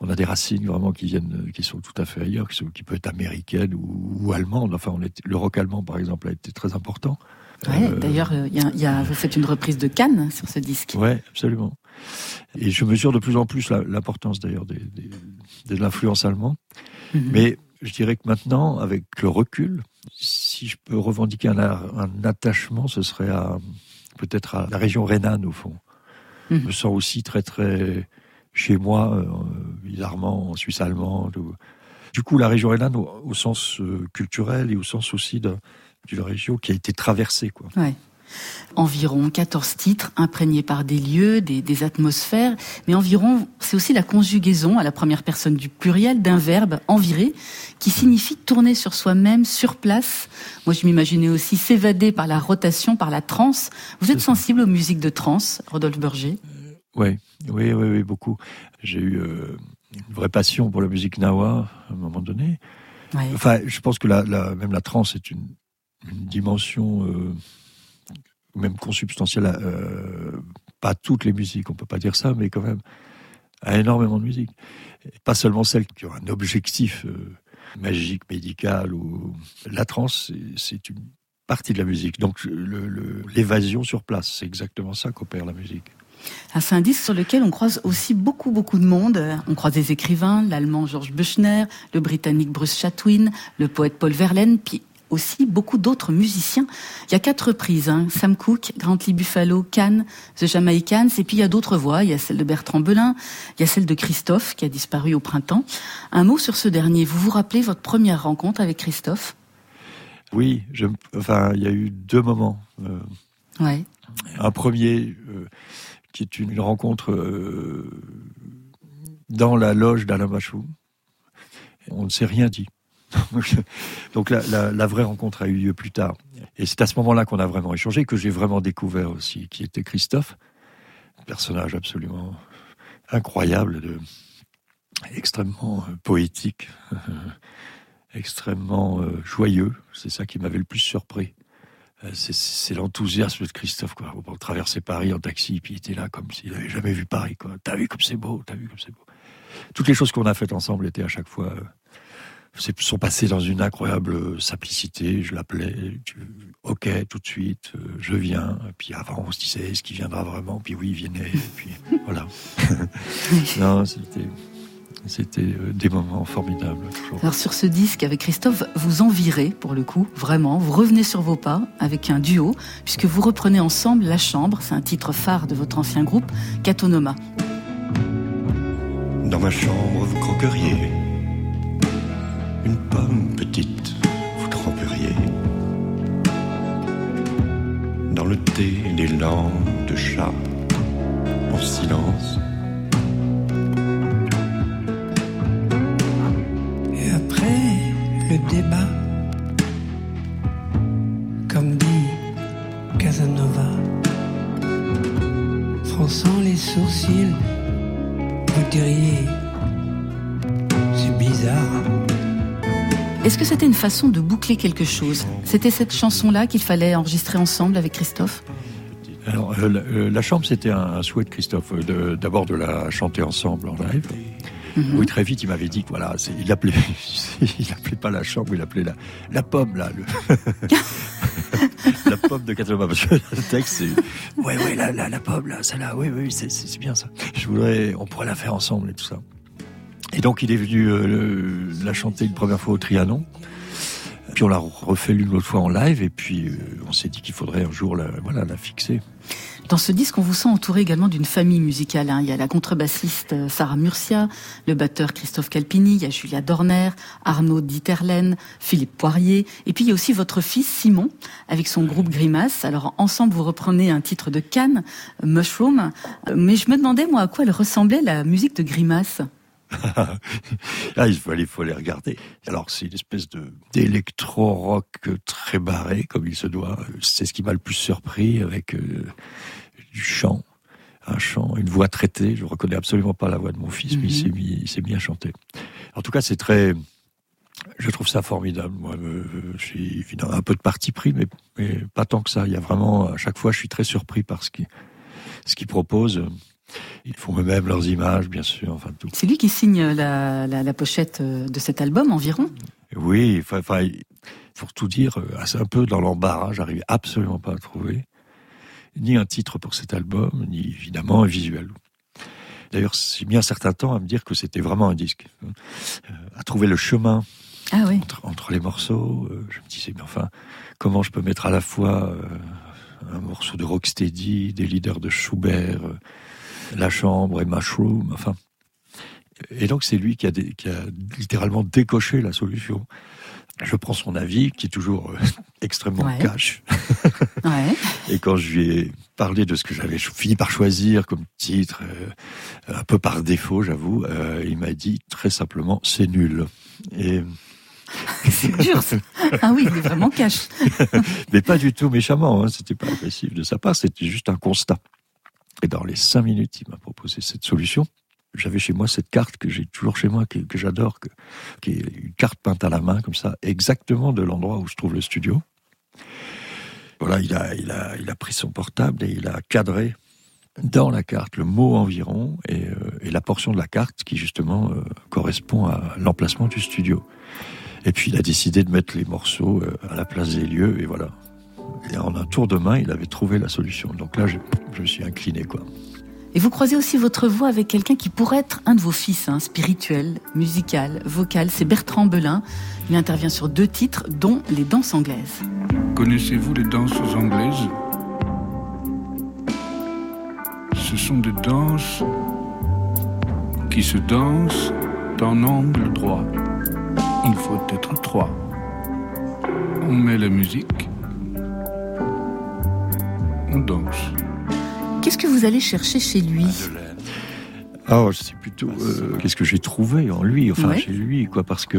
on a des racines vraiment qui viennent, qui sont tout à fait ailleurs, qui, sont, qui peuvent être américaines ou, ou allemandes. Enfin, on est, le rock allemand, par exemple, a été très important. Ouais, Euh, D'ailleurs, euh, vous faites une reprise de Cannes sur ce disque. Ouais, absolument. Et je mesure de plus en plus l'importance d'ailleurs des- des- de l'influence allemande. Mhm. Mais je dirais que maintenant, avec le recul, si je peux revendiquer un, un attachement, ce serait à peut-être à la région rhénane au fond. Mhm. Je me sens aussi très très chez moi, euh, bizarrement en Suisse allemande. ou- Du coup, la région rhénane au, au sens euh, culturel et au sens aussi de- d'une région qui a été traversée, quoi. Ouais. Environ 14 titres imprégnés par des lieux, des, des atmosphères, mais environ, c'est aussi la conjugaison à la première personne du pluriel d'un verbe envirer qui signifie tourner sur soi-même, sur place. Moi, je m'imaginais aussi s'évader par la rotation, par la transe. Vous êtes sensible aux musiques de transe, Rodolphe Berger? Oui, oui, oui, oui, beaucoup. J'ai eu euh, une vraie passion pour la musique nawa à un moment donné. Ouais. Enfin, je pense que la, la- même la trance est une, une dimension euh, même consubstantielle. à, euh, pas toutes les musiques, on peut pas dire ça, mais quand même à énormément de musique. Pas seulement celles qui ont un objectif euh, magique, médical ou la trance, c'est- une partie de la musique. Donc l'évasion sur place, c'est exactement ça qu'opère la musique. Un disque sur lequel on croise aussi beaucoup, beaucoup de monde. On croise des écrivains, l'allemand Georges Büchner, le britannique Bruce Chatwin, le poète Paul Verlaine, puis aussi beaucoup d'autres musiciens. Il y a quatre reprises, hein. Sam Cooke, Grantley Buffalo, Cannes, The Jamaicans, et puis il y a d'autres voix. Il y a celle de Bertrand Belin, il y a celle de Christophe, qui a disparu au printemps. Un mot sur ce dernier. Vous vous rappelez votre première rencontre avec Christophe? Oui, je, enfin, il y a eu deux moments. Euh, Ouais. un premier euh, qui est une, une rencontre euh, dans la loge d'Alain Bachou. On ne s'est rien dit. Donc la, vraie rencontre a eu lieu plus tard. Et c'est à ce moment-là qu'on a vraiment échangé, que j'ai vraiment découvert aussi, qui était Christophe, personnage absolument incroyable, extrêmement euh, poétique, extrêmement euh, joyeux. C'est ça qui m'avait le plus surpris. Euh, C'est- l'enthousiasme de Christophe, quoi. On traversait Paris en taxi, puis il était là comme s'il n'avait jamais vu Paris, quoi. T'as vu comme c'est beau, t'as vu comme c'est beau. Toutes les choses qu'on a faites ensemble étaient à chaque fois, sont passées dans une incroyable simplicité. Je l'appelais, ok, tout de suite, euh, je viens. Et puis avant, on se disait, est-ce qu'il viendra vraiment? Puis oui, il venait. Et puis voilà. non, c'était, c'était euh, des moments formidables. toujours. Alors sur ce disque avec Christophe, vous en virez pour le coup, vraiment. Vous revenez sur vos pas avec un duo, puisque vous reprenez ensemble La Chambre, c'est un titre phare de votre ancien groupe, Catonoma. Dans ma chambre, vous croqueriez une pomme petite, vous tremperiez dans le thé des langues de chat en silence. Et après le débat, comme dit Casanova, fronçant les sourcils, vous diriez, c'est bizarre. Est-ce que c'était une façon de boucler quelque chose? C'était cette chanson-là qu'il fallait enregistrer ensemble avec Christophe? Alors, euh, la, euh, la chambre, c'était un, un souhait de Christophe, euh, d'abord de, la chanter ensemble en live. Mhm. Oui, très vite, il m'avait dit que voilà, c'est- il appelait, il appelait pas la chambre, il appelait la, la pomme là, le- la pomme de Cataloma. Parce que le texte, c'est, ouais, ouais, la, la, la pomme là, celle-là, oui, oui, c'est, c'est c'est bien ça. Je voudrais, on pourrait la faire ensemble et tout ça. Et donc, il est venu euh, la chanter une première fois au Trianon. Puis on l'a refait l'une l'autre fois en live, et puis euh, on s'est dit qu'il faudrait un jour la, voilà, la fixer. Dans ce disque, on vous sent entouré également d'une famille musicale. hein. Il y a la contrebassiste euh, Sarah Murcia, le batteur Christophe Calpini, il y a Julia Dorner, Arnaud Dieterlen, Philippe Poirier, et puis il y a aussi votre fils Simon avec son groupe Grimace. Alors ensemble, vous reprenez un titre de Cannes, Mushroom, Euh, mais je me demandais moi à quoi elle ressemblait la musique de Grimace? ah, il faut aller, faut aller regarder. Alors, c'est une espèce de d'électro-rock très barré, comme il se doit. C'est ce qui m'a le plus surpris avec euh, du chant, un chant, une voix traitée. Je reconnais absolument pas la voix de mon fils, mais il s'est mis, il s'est mis à chanter. En tout cas, c'est très, je trouve ça formidable. Moi, euh, j'ai évidemment un peu de parti pris, mais, mais pas tant que ça. Il y a vraiment, à chaque fois, je suis très surpris par ce qu'il ce qu'il propose. Ils font eux-mêmes leurs images, bien sûr, enfin tout. C'est lui qui signe la, la, la pochette euh, de cet album environ? Oui, enfin, pour tout dire, euh, c'est un peu dans l'embarras. J'arrive absolument pas à trouver ni un titre pour cet album, ni évidemment un visuel. D'ailleurs, j'ai mis un certain temps à me dire que c'était vraiment un disque, euh, à trouver le chemin Ah oui. entre, entre les morceaux. Euh, Je me disais, mais enfin, comment je peux mettre à la fois euh, un morceau de Rocksteady, des leaders de Schubert, euh, La Chambre et Mushroom, enfin. Et donc c'est lui qui a, dé- qui a littéralement décoché la solution. Je prends son avis, qui est toujours euh, extrêmement Ouais. cash. Ouais. Et quand je lui ai parlé de ce que j'avais fini par choisir comme titre, euh, un peu par défaut, j'avoue, euh, il m'a dit très simplement c'est nul. Et C'est dur. ça. Ah oui, il est vraiment cash. mais pas du tout méchamment, hein, c'était pas agressif de sa part, c'était juste un constat. Et dans les cinq minutes, il m'a proposé cette solution. J'avais chez moi cette carte que j'ai toujours chez moi, que, j'adore, qui est une carte peinte à la main, comme ça, exactement de l'endroit où je trouve le studio. Voilà, il a, pris son portable et il a cadré dans la carte le mot environ et, euh, la portion de la carte qui justement euh, correspond à l'emplacement du studio. Et puis il a décidé de mettre les morceaux euh, à la place des lieux et voilà. Et en un tour de main, il avait trouvé la solution. Donc là, je, je me suis incliné quoi. Et vous croisez aussi votre voix avec quelqu'un qui pourrait être un de vos fils, hein, spirituel, musical, vocal. C'est Bertrand Belin. Il intervient sur deux titres, dont les danses anglaises. Connaissez-vous les danses anglaises? Ce sont des danses qui se dansent en angle droit. Il faut être trois. On met la musique. Qu'est-ce que vous allez chercher chez lui Ah, c'est plutôt euh, qu'est-ce que j'ai trouvé en lui, enfin Ouais. chez lui, quoi, parce que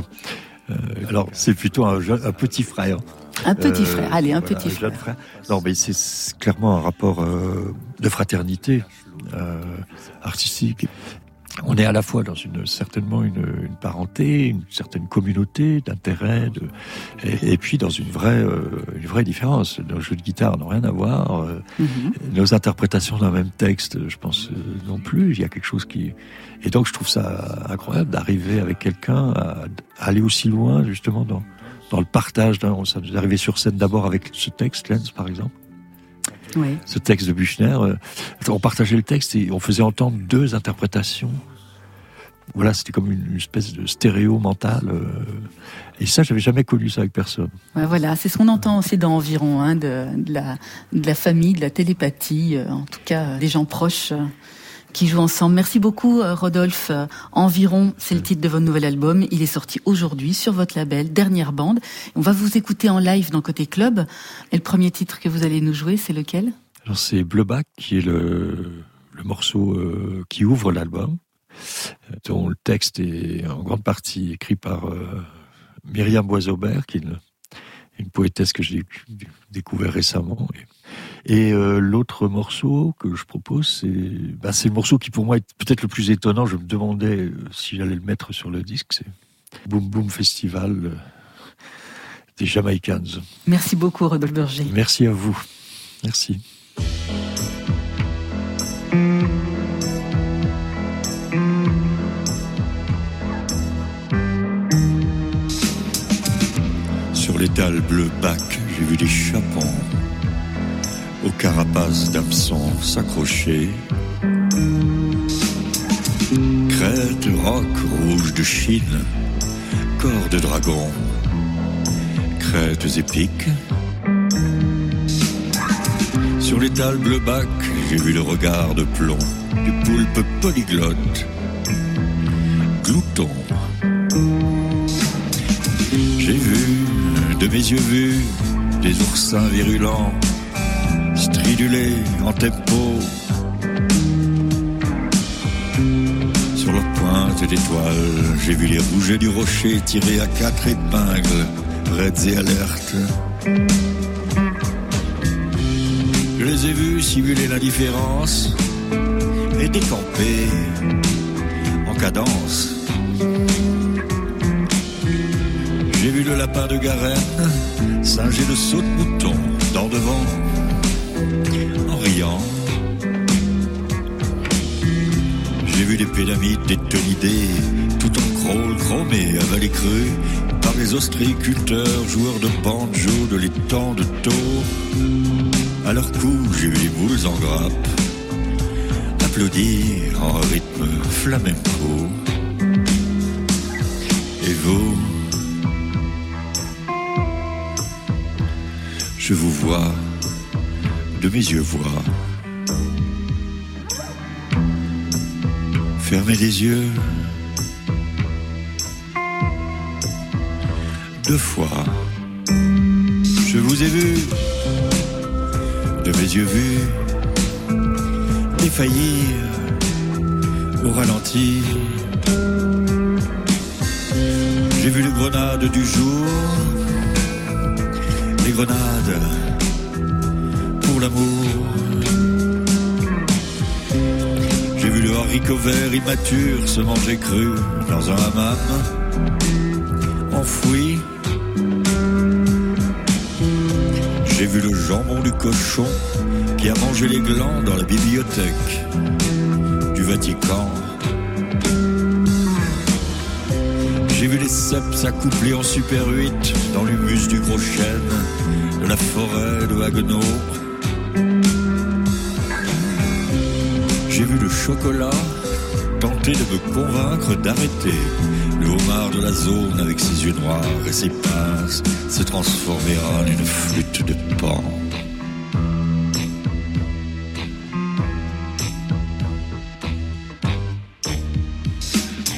euh, alors c'est plutôt un, jeune- un petit frère. Un petit frère, allez, un petit jeune frère. Non, mais c'est- c'est clairement un rapport euh, de fraternité euh, artistique. On est à la fois dans une certainement une, une parenté, une certaine communauté d'intérêt, de, et, et puis dans une vraie euh, une vraie différence. Nos jeux de guitare n'ont rien à voir. euh, nos interprétations d'un même texte, je pense euh, non plus. Il y a quelque chose qui et donc je trouve ça incroyable d'arriver avec quelqu'un à, à aller aussi loin justement dans dans le partage. Ça nous est arrivé sur scène d'abord avec ce texte, Lens par exemple. Oui. Ce texte de Buchner, euh, on partageait le texte et on faisait entendre deux interprétations. Voilà, c'était comme une, espèce de stéréo mental. euh, et ça, j'avais jamais connu ça avec personne. Voilà, c'est ce qu'on entend aussi dans Environ, hein, de, de la, de la famille, de la télépathie, euh, en tout cas des gens proches qui jouent ensemble. Merci beaucoup, euh, Rodolphe. Euh, Environ, c'est le titre de votre nouvel album. Il est sorti aujourd'hui sur votre label, Dernière Bande. On va vous écouter en live dans Côté Club. Et le premier titre que vous allez nous jouer, c'est lequel? Alors c'est Bleuback qui est le, le morceau euh, qui ouvre l'album, dont le texte est en grande partie écrit par euh, Myriam Boisaubert, qui est une, une poétesse que j'ai découvert récemment. Et, et, euh, l'autre morceau que je propose, c'est bah, c'est le morceau qui pour moi est peut-être le plus étonnant. Je me demandais euh, si j'allais le mettre sur le disque. C'est Boom Boom Festival euh, des Jamaicans. Merci beaucoup, Rodolphe Berger. Merci à vous. Merci. Sur l'étal bleu bac, j'ai vu des chapons aux carapaces d'absents s'accrocher. Crête, roc, rouge de Chine, corps de dragon, crêtes épiques. Sur l'étal bleu bac, j'ai vu le regard de plomb du poulpe polyglotte, glouton. J'ai vu, de mes yeux vus, des oursins virulents, stridulés en tempo. Sur leur pointe d'étoiles, j'ai vu les rougets du rocher tirés à quatre épingles, raides et alertes. Je les ai vus simuler l'indifférence et décamper en cadence. J'ai vu le lapin de Garenne singer le saut de mouton dans devant en riant. J'ai vu des pédamides, des tonidés, tout en crawl chromé, avalé cru par les ostréiculteurs, joueurs de banjo de l'étang de taux. À leur cou, j'ai vu les boules en grappe applaudir en rythme flamenco. Et vous, je vous vois, de mes yeux vois. Fermez les yeux. Deux fois, je vous ai vu, de mes yeux vus, défaillir au ralenti. J'ai vu les grenades du jour, les grenades J'ai vu le haricot vert immature se manger cru dans un hammam, enfoui. J'ai vu le jambon du cochon qui a mangé les glands dans la bibliothèque du Vatican. J'ai vu les cèpes s'accoupler en super 8 dans l'humus du gros chêne de la forêt de Haguenau. J'ai vu le chocolat tenter de me convaincre d'arrêter. Le homard de la zone avec ses yeux noirs et ses pinces se transformer en une flûte de pan.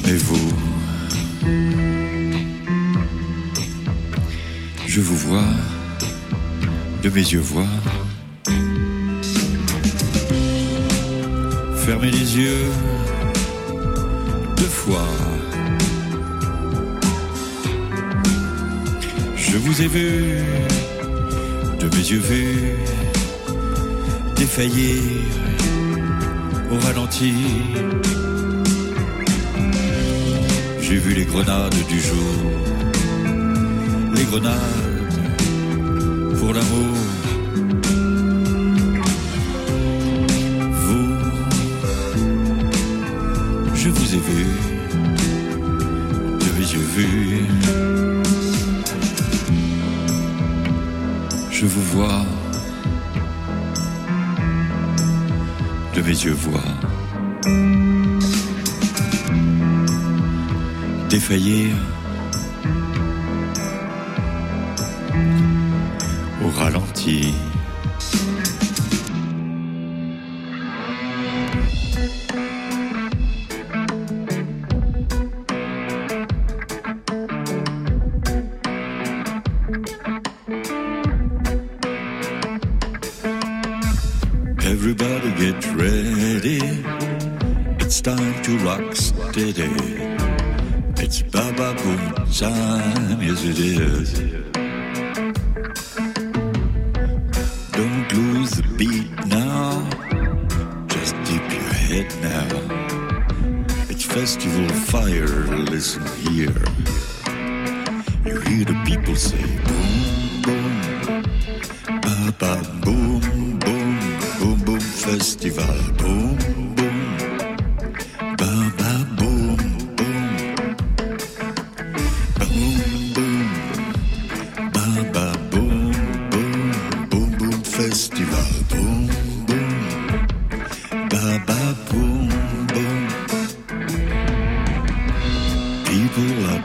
Mais vous, je vous vois, de mes yeux voir. Fermez les yeux deux fois. Je vous ai vu, de mes yeux vus, défaillir au ralenti. J'ai vu les grenades du jour, les grenades pour l'amour. Je vu, mes yeux vus. Je vous vois, de mes yeux vois. Défaillir au ralenti.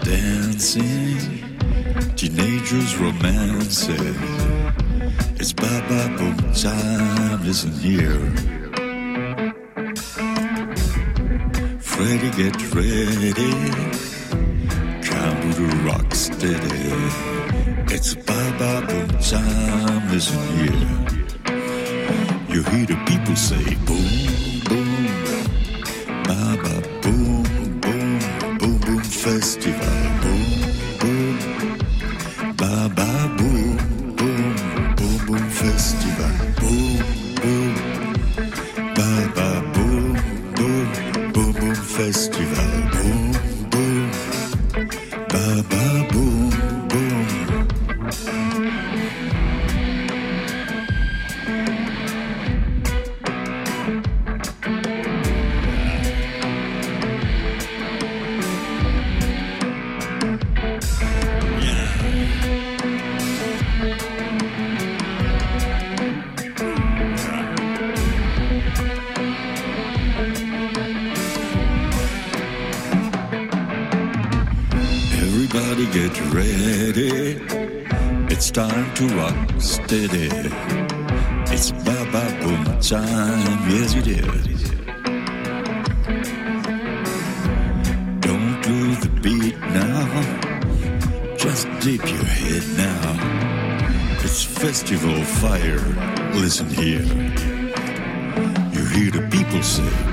Dancing, teenagers romancing. It's Baba Boom time, listen here. Freddy, get ready. Come to the rock steady. It's Baba Boom time, listen here. You hear the people say boom. Festival. Time, yes it is. Don't lose the beat now. Just dip your head now. It's festival fire. Listen here. You hear the people say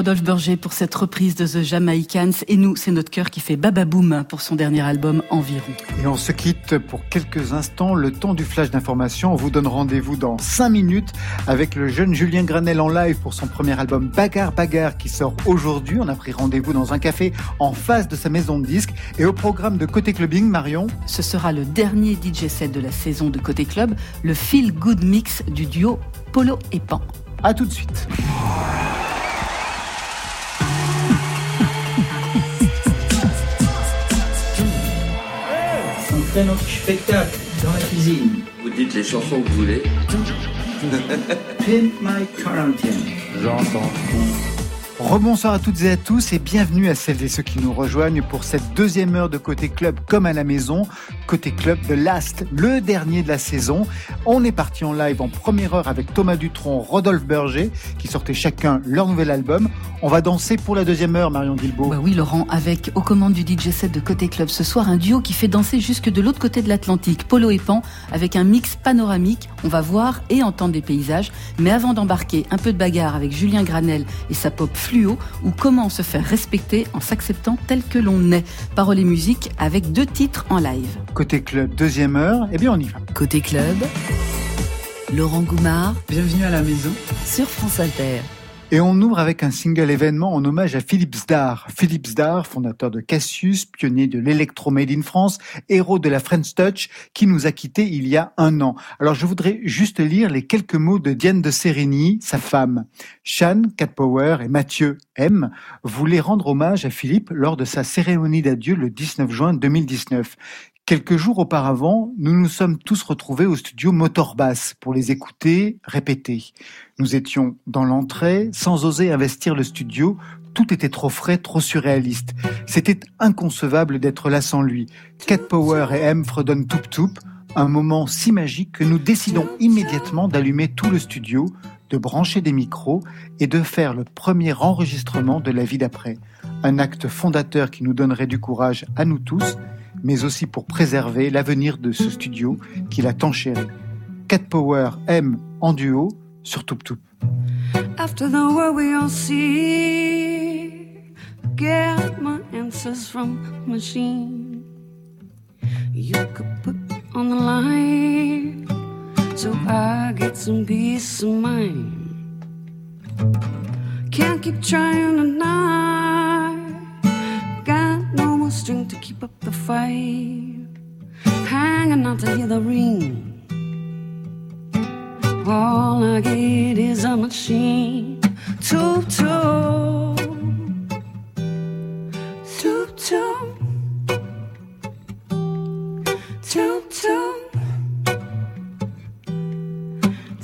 Rodolphe Burger pour cette reprise de The Jamaicans. Et nous, c'est notre cœur qui fait Bababoom pour son dernier album Environ. Et on se quitte pour quelques instants, le temps du flash d'information. On vous donne rendez-vous dans 5 minutes avec le jeune Julien Granel en live pour son premier album Bagarre Bagarre qui sort aujourd'hui. On a pris rendez-vous dans un café en face de sa maison de disques. Et au programme de Côté Clubbing, Marion Ce sera le dernier DJ set de la saison de Côté Club, le Feel Good Mix du duo Polo et Pan. À tout de suite. Fait notre spectacle dans la cuisine. Vous dites les chansons que vous voulez. Pimp My Quarantine. J'entends. Rebonsoir à toutes et à tous et bienvenue à celles et ceux qui nous rejoignent pour cette deuxième heure de Côté Club comme à la maison. Côté Club The Last, le dernier de la saison. On est parti en live en première heure avec Thomas Dutronc, Rodolphe Berger qui sortaient chacun leur nouvel album. On va danser pour la deuxième heure, Marion Guilbault. Bah oui, Laurent, avec aux commandes du DJ set de Côté Club ce soir, un duo qui fait danser jusque de l'autre côté de l'Atlantique, Polo et Pan, avec un mix panoramique. On va voir et entendre des paysages. Mais avant d'embarquer un peu de bagarre avec Julien Granel et sa pop fluo, ou comment se faire respecter en s'acceptant tel que l'on est. Paroles et musique avec deux titres en live. Côté Club, deuxième heure, eh bien on y va. Côté Club, Laurent Goumard Bienvenue à la maison. sur France Inter. Et on ouvre avec un single événement en hommage à Philippe Zdar. Philippe Zdar, fondateur de Cassius, pionnier de l'électro made in France, héros de la French Touch, qui nous a quittés il y a un an. Alors je voudrais juste lire les quelques mots de Diane de Sérigny, sa femme. Shan, Cat Power et Mathieu M voulaient rendre hommage à Philippe lors de sa cérémonie d'adieu le 19 juin 2019. Quelques jours auparavant, nous nous sommes tous retrouvés au studio Motorbass pour les écouter répéter. Nous étions dans l'entrée, sans oser investir le studio, tout était trop frais, trop surréaliste. C'était inconcevable d'être là sans lui. Cat Power et M fredonnent Toup Toup, un moment si magique que nous décidons immédiatement d'allumer tout le studio, de brancher des micros et de faire le premier enregistrement de la vie d'après. Un acte fondateur qui nous donnerait du courage à nous tous, mais aussi pour préserver l'avenir de ce studio qu'il a tant chéri. Cat Power M en duo sur Toup Toup. After the war we all see get my answers from machine. You could put on the line so I get some peace of mind. Can't keep trying. Got strength to keep up the fight. Hanging out to hear the ring. All I get is a machine. Toot toot. Toot toot. Toot toot.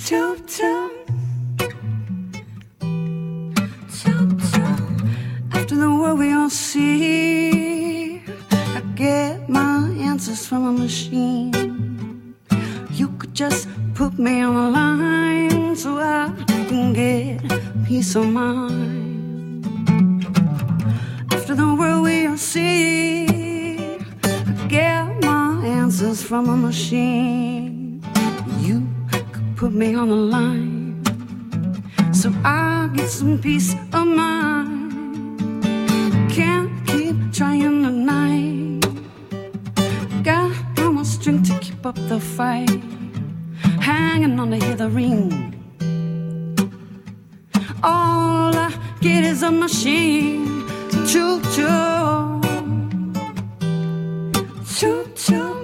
Toot toot. After the world we all see, get my answers from a machine. You could just put me on the line so I can get peace of mind. After the world we all see, get my answers from a machine. You could put me on the line so I get some peace of mind. Can't keep trying tonight. Up the fight. Hanging on the ring. All I get is a machine. Choo choo. Choo choo.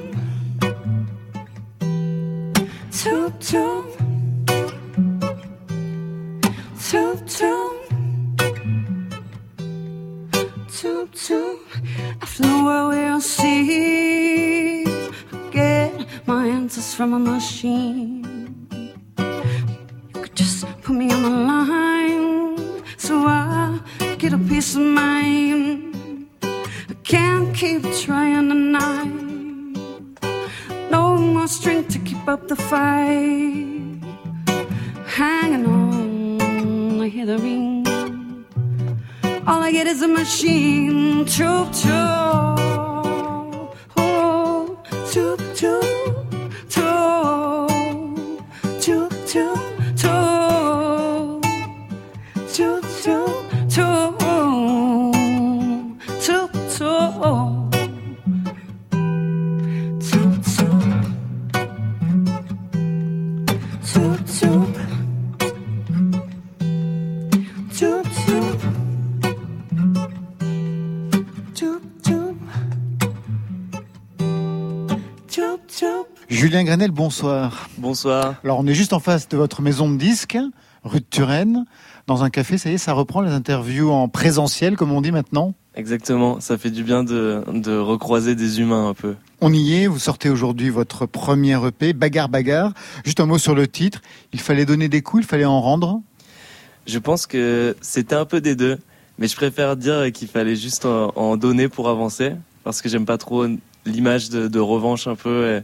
Choo choo. Choo choo. Choo choo. After the world we'll see. From a machine. You could just put me on the line so I get a peace of mind. I can't keep trying to tonight. No more strength to keep up the fight. Hanging on, I hear the ring. All I get is a machine. Choo choo. Oh, Bonsoir. Bonsoir. Alors, on est juste en face de votre maison de disques, rue de Turenne, dans un café. Ça y est, ça reprend les interviews en présentiel, comme on dit maintenant. Exactement, ça fait du bien de, de recroiser des humains un peu. On y est, vous sortez aujourd'hui votre premier EP, Bagarre Bagarre. Juste un mot sur le titre. Il fallait donner des coups, il fallait en rendre. Je pense que c'était un peu des deux, mais je préfère dire qu'il fallait juste en, en donner pour avancer, parce que j'aime pas trop l'image de, de revanche un peu, et,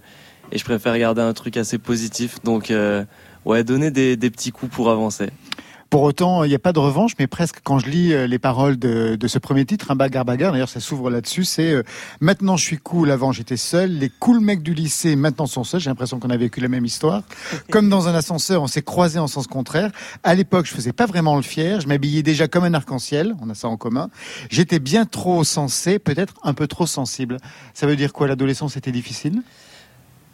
et je préfère garder un truc assez positif. Donc, euh, ouais, donner des, des petits coups pour avancer. Pour autant, il n'y a pas de revanche, mais presque quand je lis euh, les paroles de, de ce premier titre, un bagarre bagarre, d'ailleurs ça s'ouvre là-dessus, c'est euh, maintenant je suis cool, avant j'étais seul, les cool mecs du lycée maintenant sont seuls, j'ai l'impression qu'on a vécu la même histoire. Comme dans un ascenseur, on s'est croisés en sens contraire. À l'époque, je faisais pas vraiment le fier, je m'habillais déjà comme un arc-en-ciel, on a ça en commun. J'étais bien trop sensé, peut-être un peu trop sensible. Ça veut dire quoi, l'adolescence était difficile?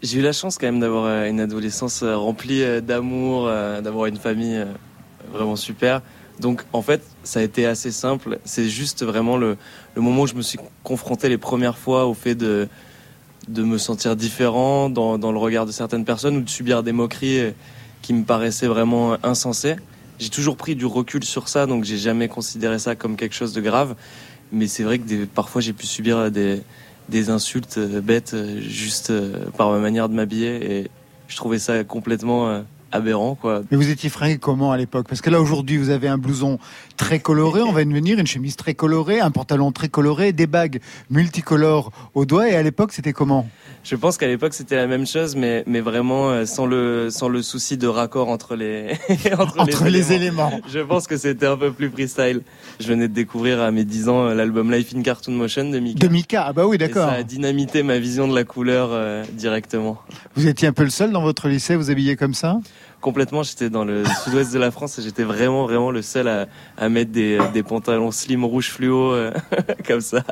J'ai eu la chance quand même d'avoir euh, une adolescence euh, remplie euh, d'amour, d'avoir une famille vraiment super. Donc en fait, ça a été assez simple. C'est juste vraiment le, le moment où je me suis confronté les premières fois au fait de, de me sentir différent dans, dans le regard de certaines personnes ou de subir des moqueries qui me paraissaient vraiment insensées. J'ai toujours pris du recul sur ça, donc j'ai jamais considéré ça comme quelque chose de grave. Mais c'est vrai que parfois j'ai pu subir des, des insultes euh, bêtes euh, juste euh, par ma manière de m'habiller et je trouvais ça complètement aberrant quoi. Mais vous étiez fringué comment à l'époque? Parce que là aujourd'hui vous avez un blouson très coloré, on va y venir, une chemise très colorée, un pantalon très coloré, des bagues multicolores aux doigts. Et à l'époque c'était comment? Je pense qu'à l'époque c'était la même chose, mais, mais vraiment euh, sans le, sans le souci de raccord entre les, entre, Entre les éléments. Je pense que c'était un peu plus freestyle. Je venais de découvrir à mes 10 ans euh, l'album Life in Cartoon Motion de Mika. De Mika, ah bah oui d'accord. ça a dynamité ma vision de la couleur euh, directement. Vous étiez un peu le seul dans votre lycée, vous habillez comme ça? Complètement. J'étais dans le sud-ouest de la France et j'étais vraiment, vraiment le seul à, à mettre des, des pantalons slim rouge fluo euh, comme ça.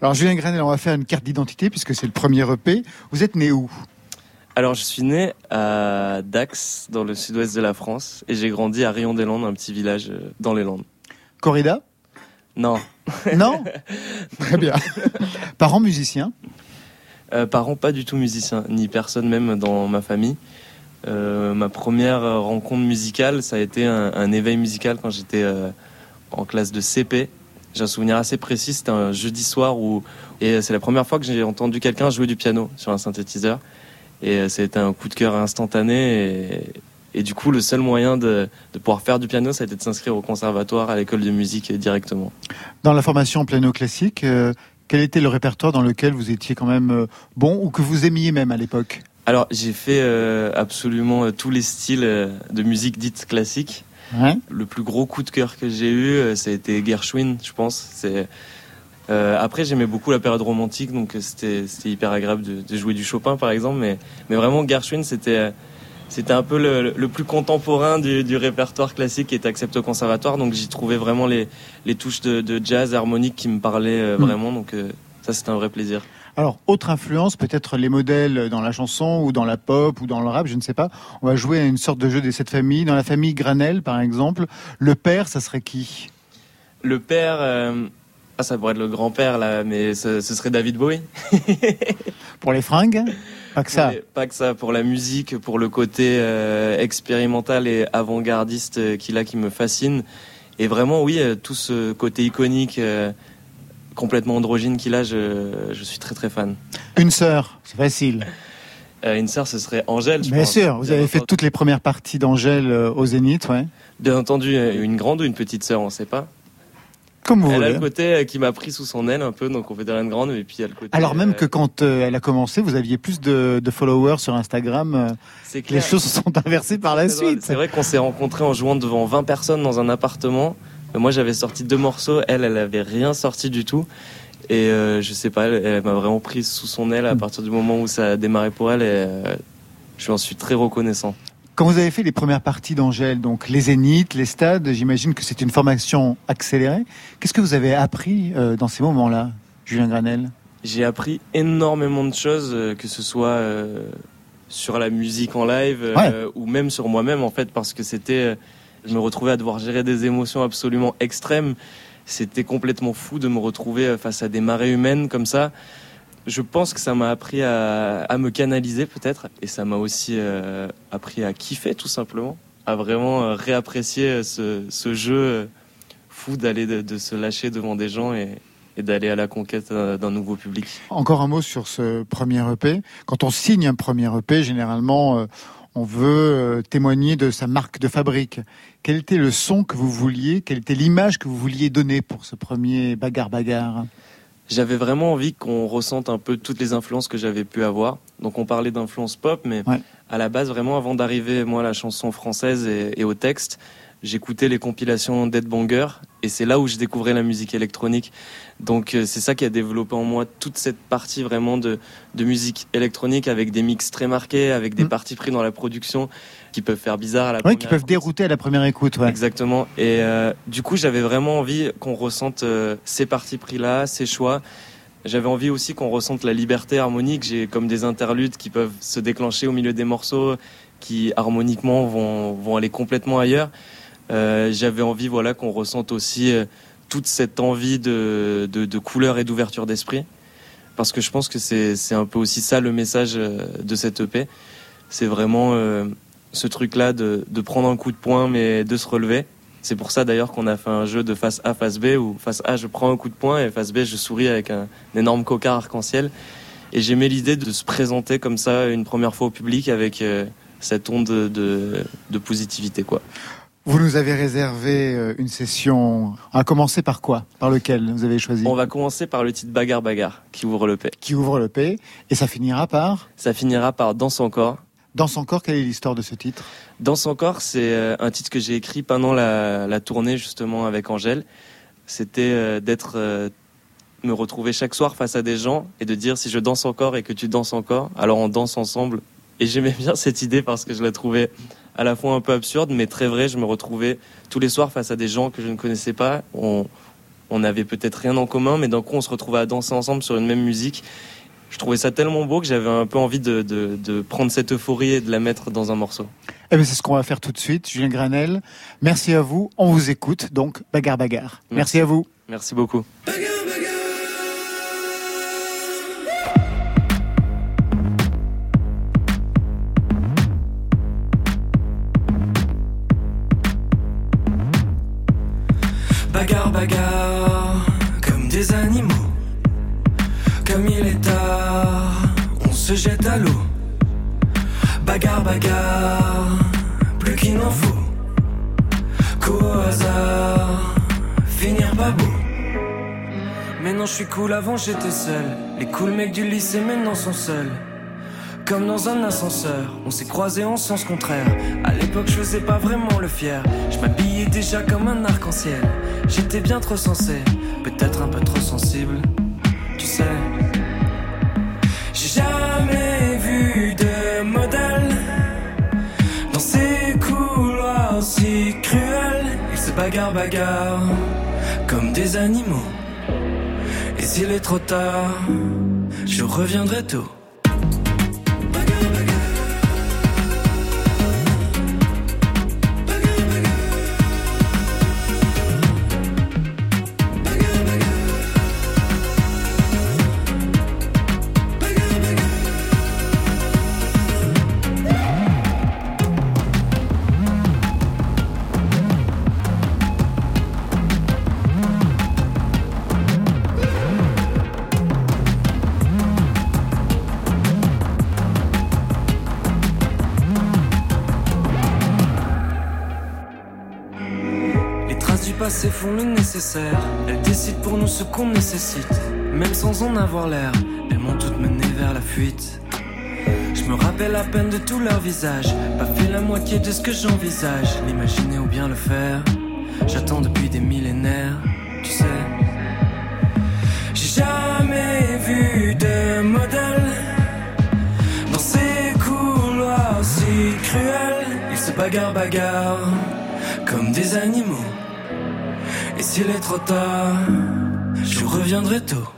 Alors Julien Granel, on va faire une carte d'identité puisque c'est le premier EP. Vous êtes né où? Alors, je suis né à Dax, dans le sud-ouest de la France, et j'ai grandi à Rion-des-Landes, un petit village euh, dans les Landes. Corrida? Non. Non? Très bien. Parents musiciens? Euh, parents pas du tout musiciens, ni personne même dans ma famille. Euh, ma première rencontre musicale, ça a été un, éveil musical quand j'étais euh, en classe de CP. J'ai un souvenir assez précis, c'était un jeudi soir où et c'est la première fois que j'ai entendu quelqu'un jouer du piano sur un synthétiseur. Et euh, été un coup de cœur instantané. Et, du coup, le seul moyen de, pouvoir faire du piano, ça a été de s'inscrire au conservatoire, à l'école de musique euh, directement. Dans la formation piano classique, euh, quel était le répertoire dans lequel vous étiez quand même euh, bon ou que vous aimiez même à l'époque? Alors, j'ai fait euh, absolument euh, tous les styles euh, de musique dite classique. Ouais. Le plus gros coup de cœur que j'ai eu, euh, ça a été Gershwin, je pense. C'est euh, après j'aimais beaucoup la période romantique, donc c'était c'était hyper agréable de, de jouer du Chopin par exemple, mais mais vraiment Gershwin c'était c'était un peu le, le plus contemporain du, du répertoire classique qui était accepté au conservatoire, donc j'y trouvais vraiment les les touches de, de jazz harmonique qui me parlaient euh, Mm. vraiment, donc euh, ça c'était un vrai plaisir. Alors, autre influence, peut-être les modèles dans la chanson ou dans la pop ou dans le rap, je ne sais pas. On va jouer à une sorte de jeu des sept familles. Dans la famille Granel, par exemple, le père, ça serait qui? Le père, euh, ah ça pourrait être le grand-père là, mais ce, ce serait David Bowie. Pour les fringues? Pas que ça. Les- pas que ça, pour la musique, pour le côté euh, expérimental et avant-gardiste euh, qu'il a qui me fascine. Et vraiment, oui, tout ce côté iconique, euh, complètement androgyne qu'il a, je, je suis très très fan. Une sœur, c'est facile. Euh, une sœur, ce serait Angèle, je Bien pense. sûr, vous Bien avez fait toutes les premières parties d'Angèle euh, au Zénith, ouais. Bien entendu, euh, une grande ou une petite sœur, on sait pas. Comme vous Elle a le côté qui m'a pris sous son aile un peu, donc on peut dire une grande, et puis a le côté. Alors même euh, que quand elle a commencé, vous aviez plus de, de followers sur Instagram. c'est les choses se sont inversées par la suite. C'est vrai qu'on s'est rencontrés en jouant devant 20 personnes dans un appartement. Moi, j'avais sorti deux morceaux. Elle, elle avait rien sorti du tout. Et euh, je sais pas, elle, elle m'a vraiment prise sous son aile à partir du moment où ça a démarré pour elle. Et euh, je lui en suis très reconnaissant. Quand vous avez fait les premières parties d'Angèle, donc les zéniths, les stades, j'imagine que c'est une formation accélérée. Qu'est-ce que vous avez appris euh, dans ces moments-là, Julien Granel? J'ai appris énormément de choses, euh, que ce soit sur la musique en live ou même sur moi-même en fait, parce que c'était, je me retrouvais à devoir gérer des émotions absolument extrêmes. C'était complètement fou de me retrouver euh, face à des marées humaines comme ça. Je pense que ça m'a appris à, me canaliser peut-être, et ça m'a aussi euh, appris à kiffer tout simplement, à vraiment euh, réapprécier ce, jeu fou d'aller de, se lâcher devant des gens et, d'aller à la conquête d'un nouveau public. Encore un mot sur ce premier EP. Quand on signe un premier EP, généralement, on veut euh, témoigner de sa marque de fabrique. Quel était le son que vous vouliez Quelle était l'image que vous vouliez donner pour ce premier bagarre bagarre? J'avais vraiment envie qu'on ressente un peu toutes les influences que j'avais pu avoir. Donc on parlait d'influence pop, mais Ouais. à la base, vraiment avant d'arriver moi à la chanson française et, et au texte, j'écoutais les compilations d'Ed Banger et c'est là où je découvrais la musique électronique. Donc euh, c'est ça qui a développé en moi toute cette partie vraiment de, de musique électronique avec des mix très marqués, avec des Mm. partis pris dans la production qui peuvent faire bizarre à la Oui, première qui peuvent dérouter à la première écoute. Ouais. Exactement. Et euh, du coup, j'avais vraiment envie qu'on ressente euh, ces parties pris-là, ces choix. J'avais envie aussi qu'on ressente la liberté harmonique. J'ai comme des interludes qui peuvent se déclencher au milieu des morceaux, qui harmoniquement vont, vont aller complètement ailleurs. Euh, J'avais envie voilà, qu'on ressente aussi euh, toute cette envie de, de, de couleur et d'ouverture d'esprit. Parce que je pense que c'est un peu aussi ça le message euh, de cette EP. C'est vraiment euh, ce truc-là de, de prendre un coup de poing mais de se relever. C'est pour ça d'ailleurs qu'on a fait un jeu de face A, face B où face A je prends un coup de poing et face B je souris avec un, énorme coca arc-en-ciel. Et j'aimais l'idée de se présenter comme ça une première fois au public avec cette onde de, de, de positivité quoi. Vous nous avez réservé euh, une session. On va commencer par quoi? Par lequel vous avez choisi? On va commencer par le titre Bagarre Bagarre qui ouvre le P. Qui ouvre le P. Et ça finira par? Ça finira par Danse encore. Dans son corps, quelle est l'histoire de ce titre? Danse encore, c'est euh, un titre que j'ai écrit pendant la, la tournée justement avec Angèle. C'était euh, d'être, me retrouver chaque soir face à des gens et de dire si je danse encore et que tu danses encore, alors on danse ensemble. Et j'aimais bien cette idée parce que je la trouvais à la fois un peu absurde, mais très vrai. Je me retrouvais tous les soirs face à des gens que je ne connaissais pas. On, on n'avait peut-être rien en commun, mais d'un coup, on se retrouvait à danser ensemble sur une même musique. Je trouvais ça tellement beau que j'avais un peu envie de, de, de prendre cette euphorie et de la mettre dans un morceau. Eh bien, c'est ce qu'on va faire tout de suite. Julien Granel, merci à vous. On vous écoute, donc, bagarre, bagarre. Merci, à vous. Merci beaucoup. Bagarre, bagarre, comme des animaux. Comme il est tard, on se jette à l'eau. Bagarre, bagarre, plus qu'il n'en faut. Qu'au hasard, finir pas beau. Maintenant je suis cool, avant j'étais seul. Les cool mecs du lycée maintenant sont seuls. Comme dans un ascenseur, on s'est croisés en sens contraire. À l'époque, je faisais pas vraiment le fier. Je m'habillais déjà comme un arc-en-ciel. J'étais bien trop sensé, peut-être un peu trop sensible. Tu sais, j'ai jamais vu de modèle dans ces couloirs si cruels. Ils se bagarrent, bagarrent comme des animaux. Et s'il est trop tard, je reviendrai tôt. Font le nécessaire. Elles décident pour nous ce qu'on nécessite. Même sans en avoir l'air, elles m'ont toutes mené vers la fuite. Je me rappelle à peine de tous leurs visages. Pas fait la moitié de ce que j'envisage. L'imaginer ou bien le faire. J'attends depuis des millénaires, tu sais. J'ai jamais vu de modèle dans ces couloirs si cruels. Ils se bagarrent, bagarrent comme des animaux. S'il est trop tard, je reviendrai tôt.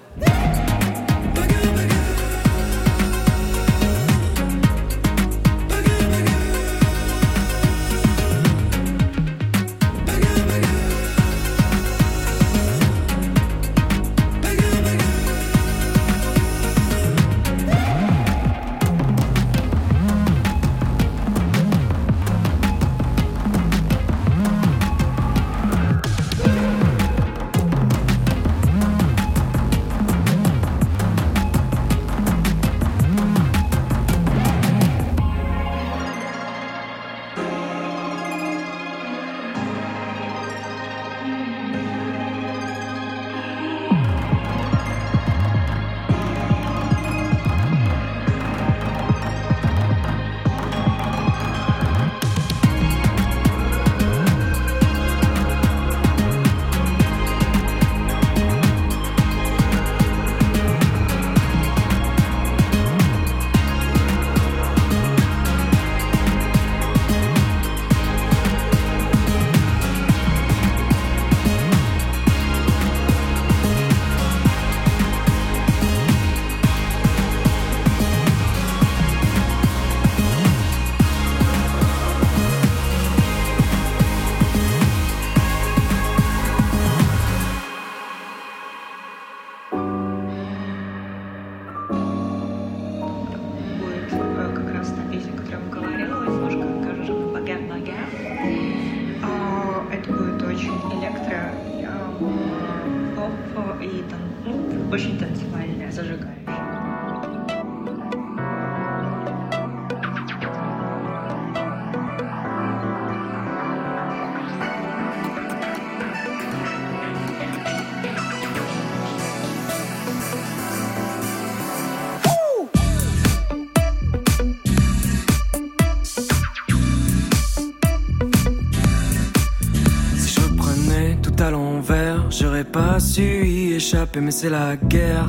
Pas su y échapper, mais c'est la guerre.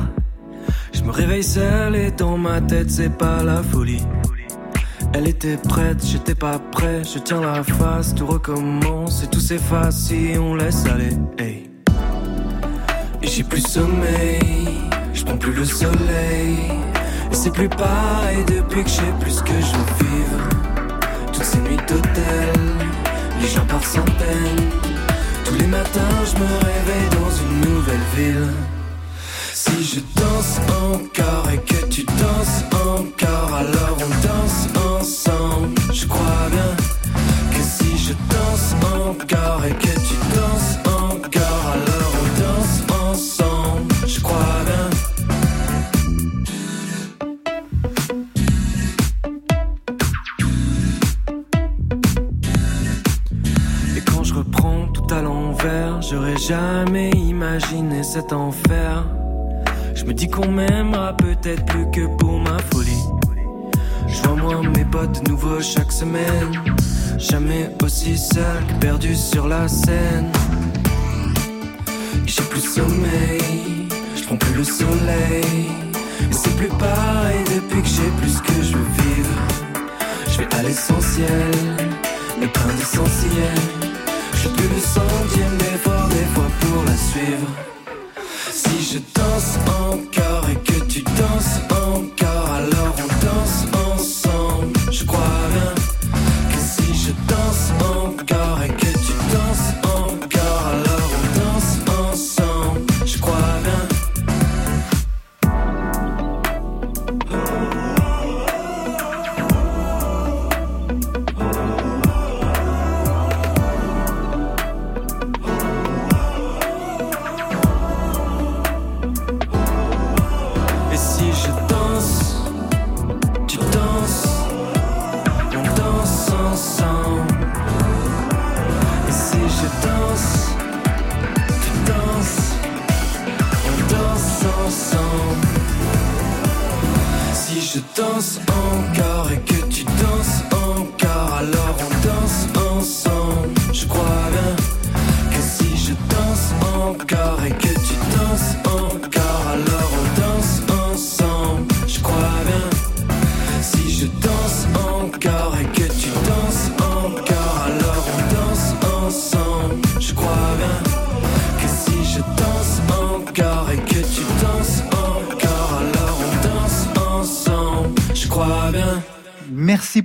Je me réveille seul et dans ma tête, c'est pas la folie. Elle était prête, j'étais pas prêt, je tiens la face, tout recommence et tout s'efface si on laisse aller. Hey. Et j'ai plus sommeil, je prends plus le soleil. Et c'est plus pareil depuis que j'ai plus que je veux vivre. Toutes ces nuits d'hôtel, les gens par centaines. Tous les matins, je me réveille dans une nouvelle ville. Si je danse encore et que tu danses encore, alors on danse ensemble. J'aurais jamais imaginé cet enfer. Je me dis qu'on m'aimera peut-être plus que pour ma folie. Je vois moi mes potes de nouveau chaque semaine. Jamais aussi seul que perdu sur la scène. J'ai plus sommeil, je prends plus le soleil. C'est plus pareil depuis que j'ai plus que je veux vivre. Je vais à l'essentiel, mais plein d'essentiel. Plus le centième d'effort des fois pour la suivre. Si je danse encore et que tu danses encore, alors on danse ensemble.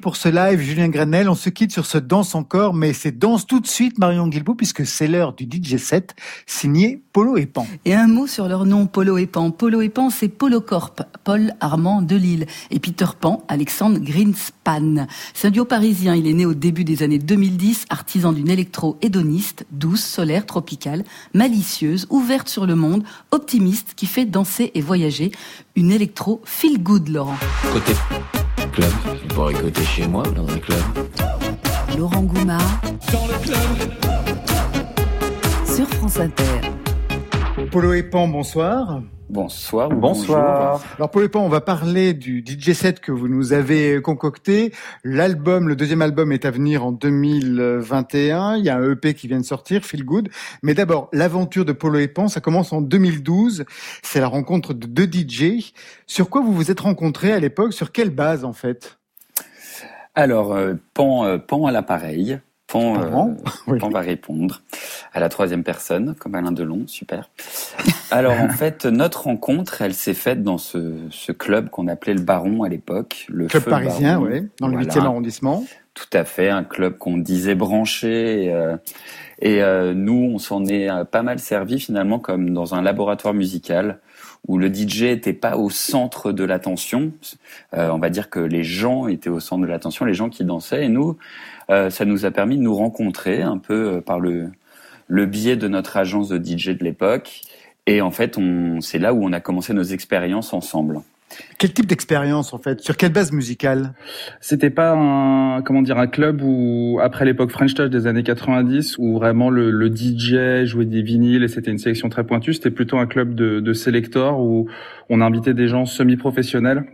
Pour ce live, Julien Grenel. On se quitte sur ce danse encore, mais c'est danse tout de suite, Marion Guilbault, puisque c'est l'heure du DJ set signé Polo et Pan. Et un mot sur leur nom, Polo et Pan. Polo et Pan, c'est Polo Corp, Paul Armand Delille. Et Peter Pan, Alexandre Greenspan. C'est un duo parisien. Il est né au début des années 2010, artisan d'une électro-hédoniste, douce, solaire, tropicale, malicieuse, ouverte sur le monde, optimiste, qui fait danser et voyager. Une électro feel good, Laurent. Côté club, je pourrais côté chez moi dans un club. Laurent Goumard Dans le club. sur France Inter. Polo et Pan, bonsoir. Bonsoir. Bonsoir. bonjour. Alors et Pan, on va parler du DJ set que vous nous avez concocté. L'album, le deuxième album est à venir en 2021. Il y a un EP qui vient de sortir, Feel Good. Mais d'abord, l'aventure de Polo et Pan, ça commence en 2012. C'est la rencontre de deux DJ. Sur quoi vous vous êtes rencontrés à l'époque? Sur quelle base en fait? Alors, euh, Pan, euh, Pan à l'appareil. Pan, euh, Pan va répondre à la troisième personne, comme Alain Delon, super. Alors en fait, notre rencontre, elle s'est faite dans ce, ce club qu'on appelait le Baron à l'époque. Le Club Feu parisien, Baron. oui, dans le Voilà. 8e arrondissement. Tout à fait, un club qu'on disait branché. Et, euh, et, euh, nous, on s'en est pas mal servi finalement comme dans un laboratoire musical où le DJ était pas au centre de l'attention. Euh, on va dire que les gens étaient au centre de l'attention, les gens qui dansaient. Et nous, euh, ça nous a permis de nous rencontrer un peu euh, par le, le biais de notre agence de DJ de l'époque. Et en fait, c'est là où on a commencé nos expériences ensemble. Quel type d'expérience en fait? Sur quelle base musicale? C'était pas un comment dire un club où après l'époque French Touch des années 90 où vraiment le, le DJ jouait des vinyles et c'était une sélection très pointue. C'était plutôt un club de, de selectors où on invitait des gens semi-professionnels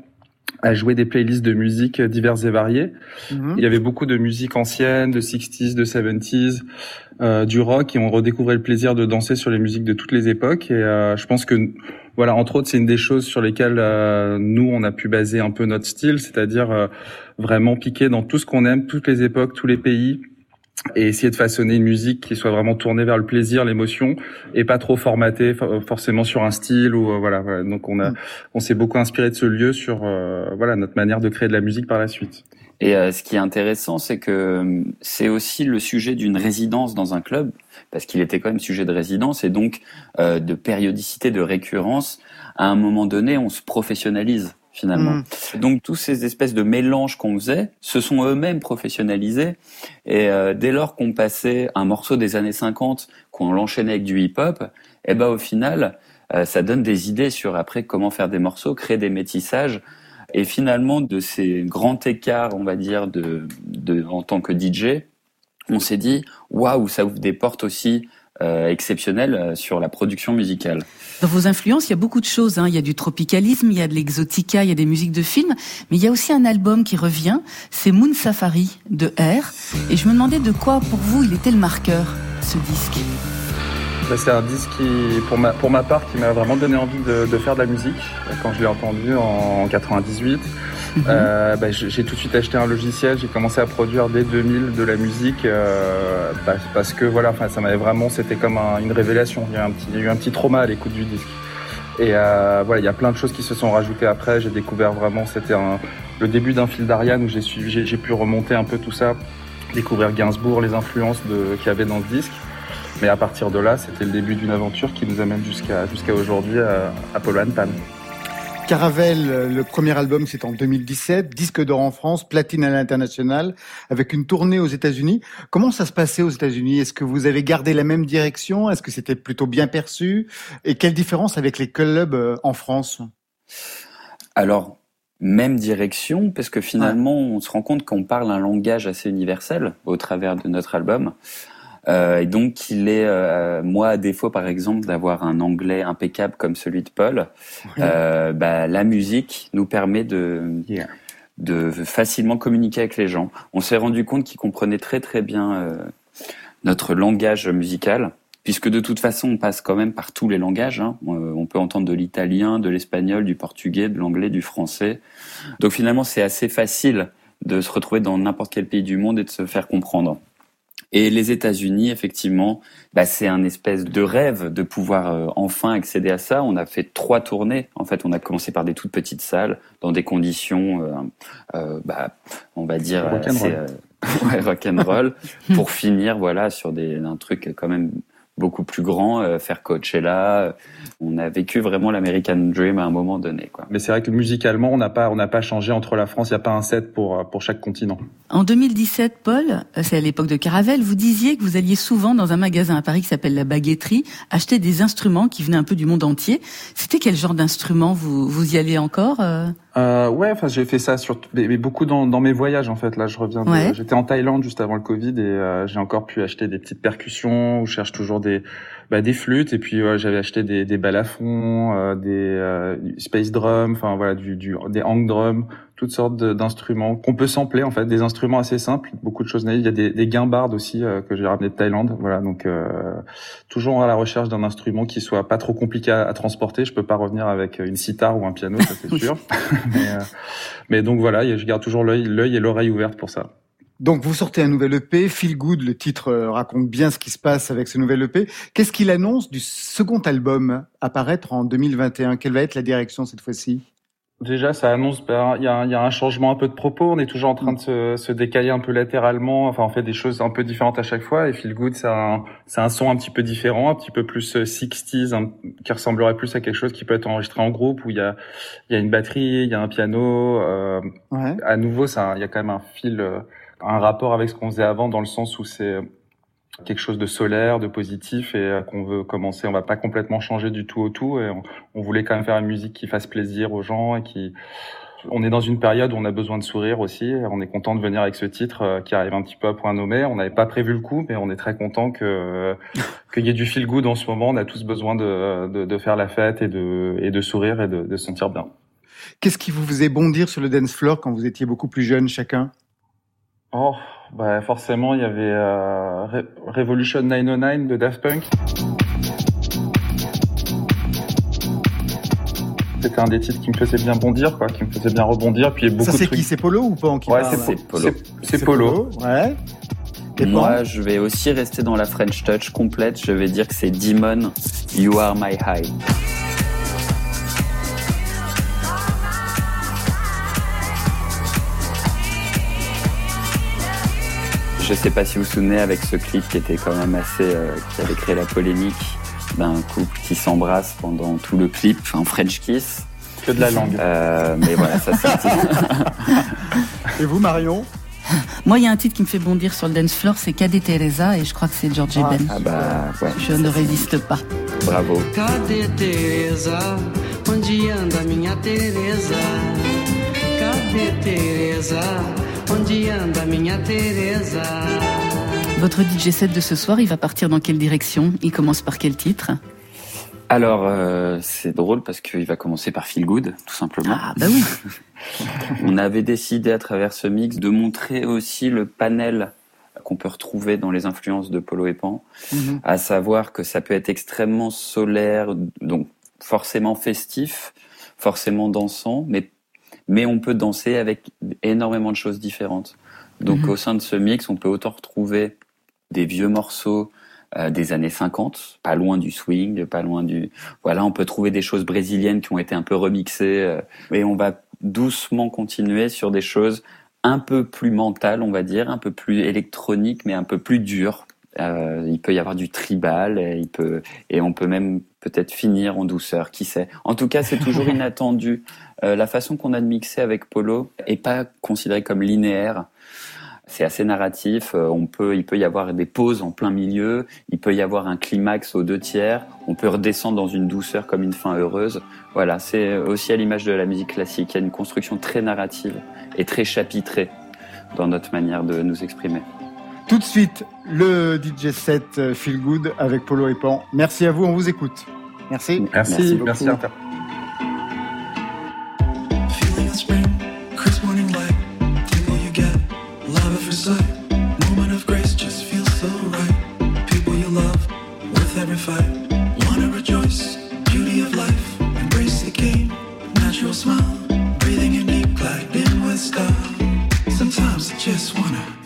à jouer des playlists de musique diverses et variées. Mhm. Il y avait beaucoup de musique ancienne, de 60s, de 70s, euh, du rock, et on redécouvrait le plaisir de danser sur les musiques de toutes les époques. Et euh, je pense que voilà, entre autres, c'est une des choses sur lesquelles euh, nous on a pu baser un peu notre style, c'est-à-dire euh, vraiment piquer dans tout ce qu'on aime, toutes les époques, tous les pays, et essayer de façonner une musique qui soit vraiment tournée vers le plaisir, l'émotion, et pas trop formatée forcément sur un style ou euh, voilà, voilà, Donc on a, mm. on s'est beaucoup inspiré de ce lieu sur voilà notre manière de créer de la musique par la suite. Et ce qui est intéressant, c'est que c'est aussi le sujet d'une résidence dans un club parce qu'il était quand même sujet de résidence et donc euh, de périodicité, de récurrence. À un moment donné, on se professionnalise finalement. Mm. Donc tous ces espèces de mélanges qu'on faisait se sont eux-mêmes professionnalisés et euh, dès lors qu'on passait un morceau des années 50, qu'on l'enchaînait avec du hip-hop, eh ben au final, euh, ça donne des idées sur après comment faire des morceaux, créer des métissages. Et finalement, de ces grands écarts, on va dire, de, de en tant que DJ, on s'est dit waouh, ça ouvre des portes aussi euh, exceptionnelles euh, sur la production musicale. Dans vos influences, il y a beaucoup de choses. Hein. Il y a du tropicalisme, il y a de l'exotica, il y a des musiques de films, mais il y a aussi un album qui revient, c'est Moon Safari de R. Et je me demandais de quoi, pour vous, il était le marqueur, ce disque? Bah, c'est un disque qui, pour ma, pour ma part, qui m'a vraiment donné envie de, de, faire de la musique quand je l'ai entendu en 98. Euh, bah, j'ai tout de suite acheté un logiciel, j'ai commencé à produire dès 2000 de la musique euh, bah, parce que voilà, ça m'avait vraiment, c'était comme une révélation. Il y, a eu un petit trauma à l'écoute du disque. Et euh, voilà, il y a plein de choses qui se sont rajoutées après. J'ai découvert vraiment, c'était le début d'un fil d'Ariane où j'ai pu remonter un peu tout ça, découvrir Gainsbourg, les influences qu'il y avait dans le disque. Mais à partir de là, c'était le début d'une aventure qui nous amène jusqu'à aujourd'hui à, à Polo Pan. Caravelle, le premier album, c'est en 2017, disque d'or en France, platine à l'international, avec une tournée aux États-Unis. Comment ça se passait aux États-Unis? Est-ce que vous avez gardé la même direction? Est-ce que c'était plutôt bien perçu? Et quelle différence avec les clubs euh, en France? Alors, même direction, parce que finalement, on se rend compte qu'on parle un langage assez universel au travers de notre album. Euh, et donc, il est, euh, moi, à défaut, par exemple, d'avoir un anglais impeccable comme celui de Paul, euh, bah, la musique nous permet de, de facilement communiquer avec les gens. On s'est rendu compte qu'il comprenait très très bien euh, notre langage musical, puisque de toute façon, on passe quand même par tous les langages. Hein. On peut entendre de l'italien, de l'espagnol, du portugais, de l'anglais, du français. Donc finalement, c'est assez facile de se retrouver dans n'importe quel pays du monde et de se faire comprendre. Et les États-Unis, effectivement, bah, c'est un espèce de rêve de pouvoir euh, enfin accéder à ça. On a fait trois tournées. En fait, on a commencé par des toutes petites salles, dans des conditions, euh, euh, bah, on va dire, rock'n'roll, ouais, rock'n'roll pour finir, voilà, sur des un truc quand même beaucoup plus grand, euh, faire Coachella. On a vécu vraiment l'American Dream à un moment donné. Quoi. Mais c'est vrai que musicalement, on n'a pas, on n'a pas changé entre la France. Il n'y a pas un set pour euh, pour chaque continent. En 2017, Paul, euh, c'est à l'époque de Caravelle, vous disiez que vous alliez souvent dans un magasin à Paris qui s'appelle la Baguetterie acheter des instruments qui venaient un peu du monde entier. C'était quel genre d'instruments? Vous vous y allez encore euh, ouais, enfin j'ai fait ça sur mais, beaucoup dans, dans, mes voyages en fait. Là, je reviens. J'étais en Thaïlande juste avant le Covid et euh, j'ai encore pu acheter des petites percussions. Où je cherche toujours des bah, des flûtes et puis j'avais acheté des, des balafons, euh, des euh, space drums, enfin voilà, du, du, des hang drums, toutes sortes d'instruments qu'on peut sampler en fait, des instruments assez simples, beaucoup de choses naïves. Il y a des, des guimbardes aussi euh, que j'ai ramené de Thaïlande, voilà. Donc toujours à la recherche d'un instrument qui soit pas trop compliqué à, transporter. Je peux pas revenir avec une sitar ou un piano, ça c'est sûr. mais, mais donc voilà, je garde toujours l'œil, l'œil et l'oreille ouvertes pour ça. Donc vous sortez un nouvel EP, Feel Good, le titre euh, raconte bien ce qui se passe avec ce nouvel EP. Qu'est-ce qu'il annonce du second album à paraître en 2021 Quelle va être la direction cette fois-ci? Déjà, ça annonce, ben, il y, a, y, a, un changement un peu de propos. On est toujours en train de se, se, décaler un peu latéralement. Enfin, on fait des choses un peu différentes à chaque fois. Et Feel Good, c'est un, un son un petit peu différent, un petit peu plus 60s, euh, qui ressemblerait plus à quelque chose qui peut être enregistré en groupe, où il y a, y a une batterie, il y a un piano. Euh, ouais. À nouveau, ça, il y a quand même un fil. Euh, un rapport avec ce qu'on faisait avant dans le sens où c'est quelque chose de solaire, de positif et euh, qu'on veut commencer. On va pas complètement changer du tout au tout et on, voulait quand même faire une musique qui fasse plaisir aux gens et qui on est dans une période où on a besoin de sourire aussi. On est content de venir avec ce titre euh, qui arrive un petit peu à point nommé. On n'avait pas prévu le coup, mais on est très content que qu'il y ait du feel good en ce moment. On a tous besoin de, de, de faire la fête et de, et de sourire et de, de se sentir bien. Qu'est-ce qui vous faisait bondir sur le dance floor quand vous étiez beaucoup plus jeune chacun? Oh, bah forcément, il y avait euh, Revolution 909 de Daft Punk. C'était un des titres qui me faisait bien bondir, quoi, qui me faisait bien rebondir. Puis il y a beaucoup Ça, c'est qui? C'est Polo ou qui Ouais, c'est Polo. C'est- Polo. Ouais. Et Moi, je vais aussi rester dans la French Touch complète. Je vais dire que c'est Demon, You Are My High. Je sais pas si vous vous souvenez avec ce clip qui était quand même assez, euh, qui avait créé la polémique d'un couple qui s'embrasse pendant tout le clip, un French kiss. Que de la langue. Euh, mais voilà, ça c'est. Et vous, Marion? Moi, il y a un titre qui me fait bondir sur le dance floor, c'est Cadet Teresa, et je crois que c'est George Ah. Ben. Ah bah ouais. Je ne résiste pas. Bravo. Cadê Teresa? Onde anda minha Teresa? Cadê Teresa? Onde anda minha Teresa? Votre DJ set de ce soir, il va partir dans quelle direction? Il commence par quel titre? Alors, euh, c'est drôle parce qu'il va commencer par Feel Good, tout simplement. Ah bah oui. On avait décidé à travers ce mix de montrer aussi le panel qu'on peut retrouver dans les influences de Polo et Pan, Mhm. à savoir que ça peut être extrêmement solaire, donc forcément festif, forcément dansant, mais, mais on peut danser avec énormément de choses différentes. Donc Mhm. au sein de ce mix, on peut autant retrouver des vieux morceaux euh, des années 50, pas loin du swing, pas loin du... Voilà, on peut trouver des choses brésiliennes qui ont été un peu remixées, euh, et on va doucement continuer sur des choses un peu plus mentales, on va dire, un peu plus électroniques, mais un peu plus dures. Euh, il peut y avoir du tribal, et, il peut, et on peut même peut-être finir en douceur, qui sait. En tout cas, c'est toujours inattendu. Euh, la façon qu'on a de mixer avec Polo est pas considérée comme linéaire. C'est assez narratif. euh, On peut, il peut y avoir des pauses en plein milieu. Il peut y avoir un climax aux deux tiers. On peut redescendre dans une douceur comme une fin heureuse. Voilà, c'est aussi à l'image de la musique classique. Il y a une construction très narrative et très chapitrée dans notre manière de nous exprimer. Tout de suite, le DJ set euh, Feel Good avec Polo et Pan. Merci à vous, on vous écoute. Merci. Merci, merci, Arthur. Feeling of spring, crisp morning light, tingle you get, love at first sight, moment of grace just feels so right. People you love, worth every fight, wanna rejoice, beauty of life, embrace the game, natural smile, breathing in deep, with style. Sometimes I just wanna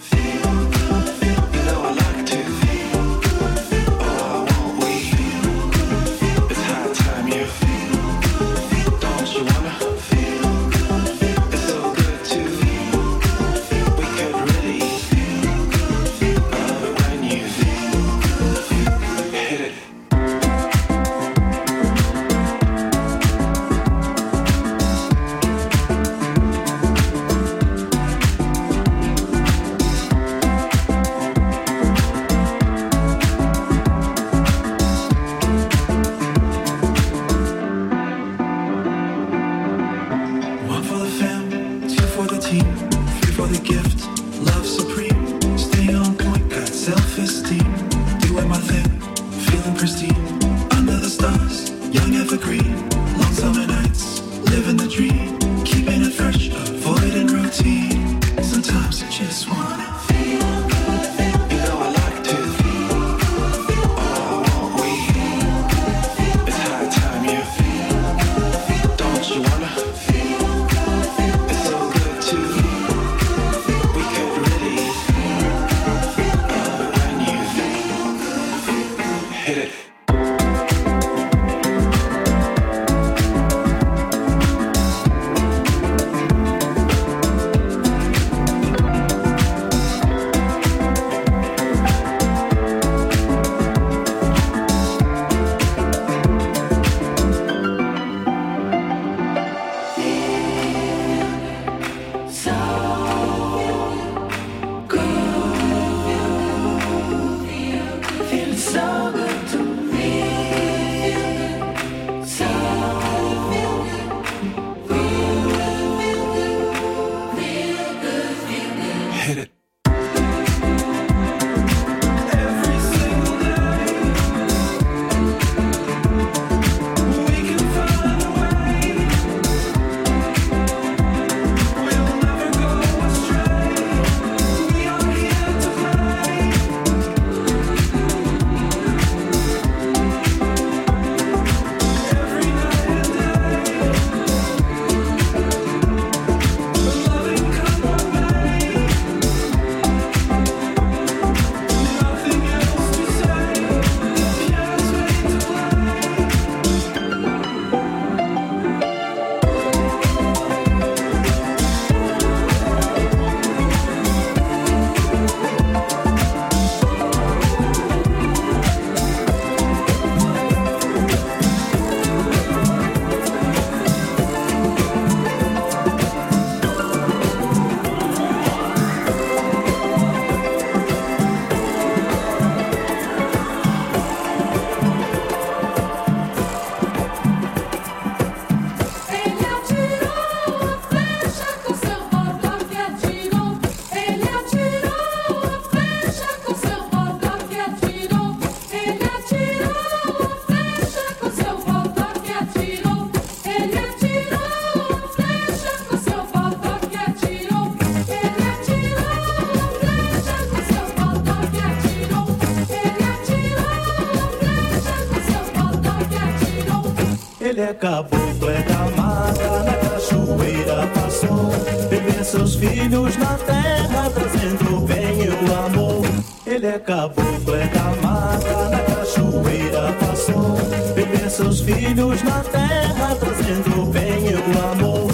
caboclo, é da mata, na cachoeira passou. Beber seus filhos na terra, trazendo o bem e o amor. Ele é caboclo, é da mata, na cachoeira passou. Beber seus filhos na terra, trazendo o bem e o amor.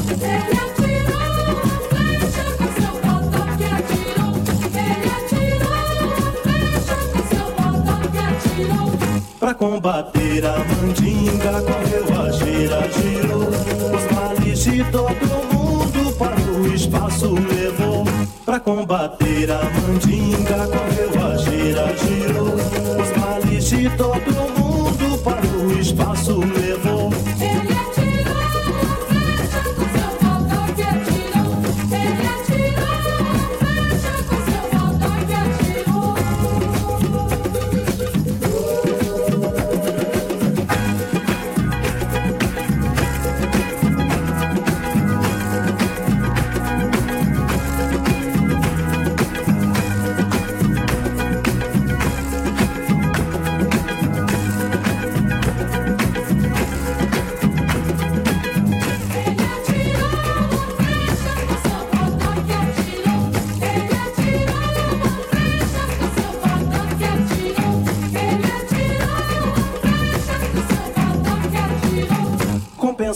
Pra combater a mandinga, correu todo mundo para o espaço levou. Pra combater a mandinga, correu a gira, girou.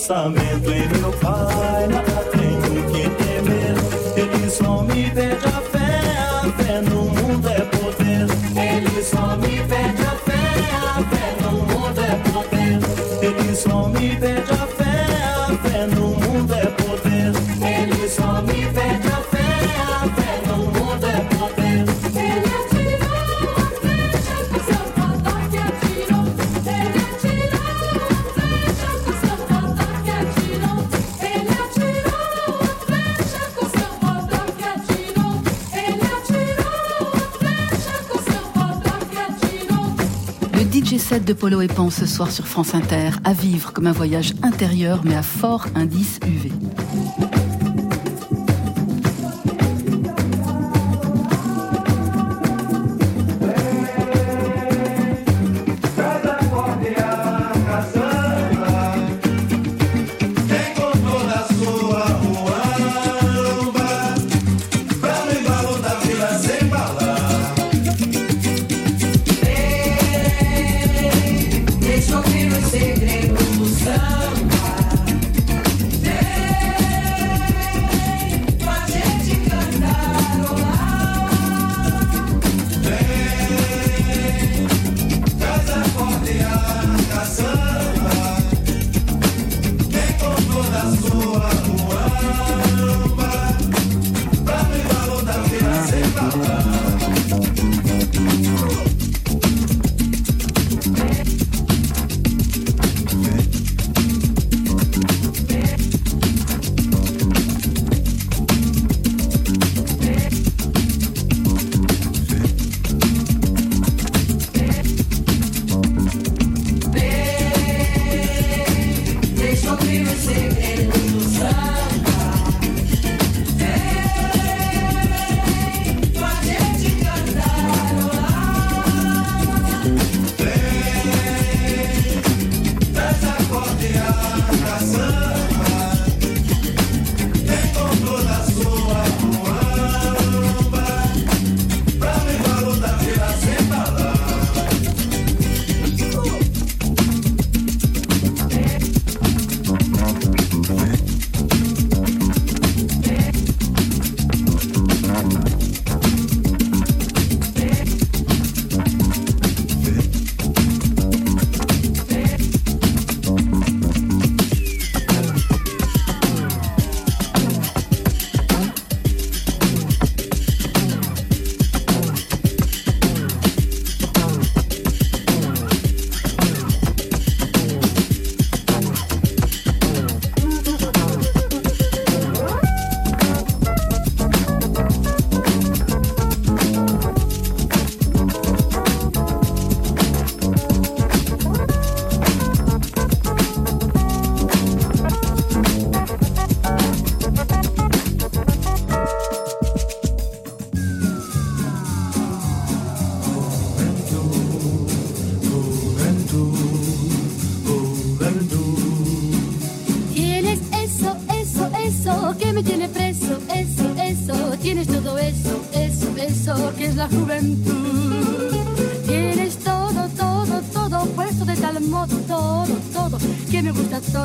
Com pensamento em meu pai, nada tenho que temer. Ele só me pede a fé, a fé no mundo é poder. Ele só me pede a fé, a fé no mundo é poder. Ele só me pede a fé, a fé no mundo é poder. Ele só Set de Polo et Pan ce soir sur France Inter, à vivre comme un voyage intérieur mais à fort indice UV.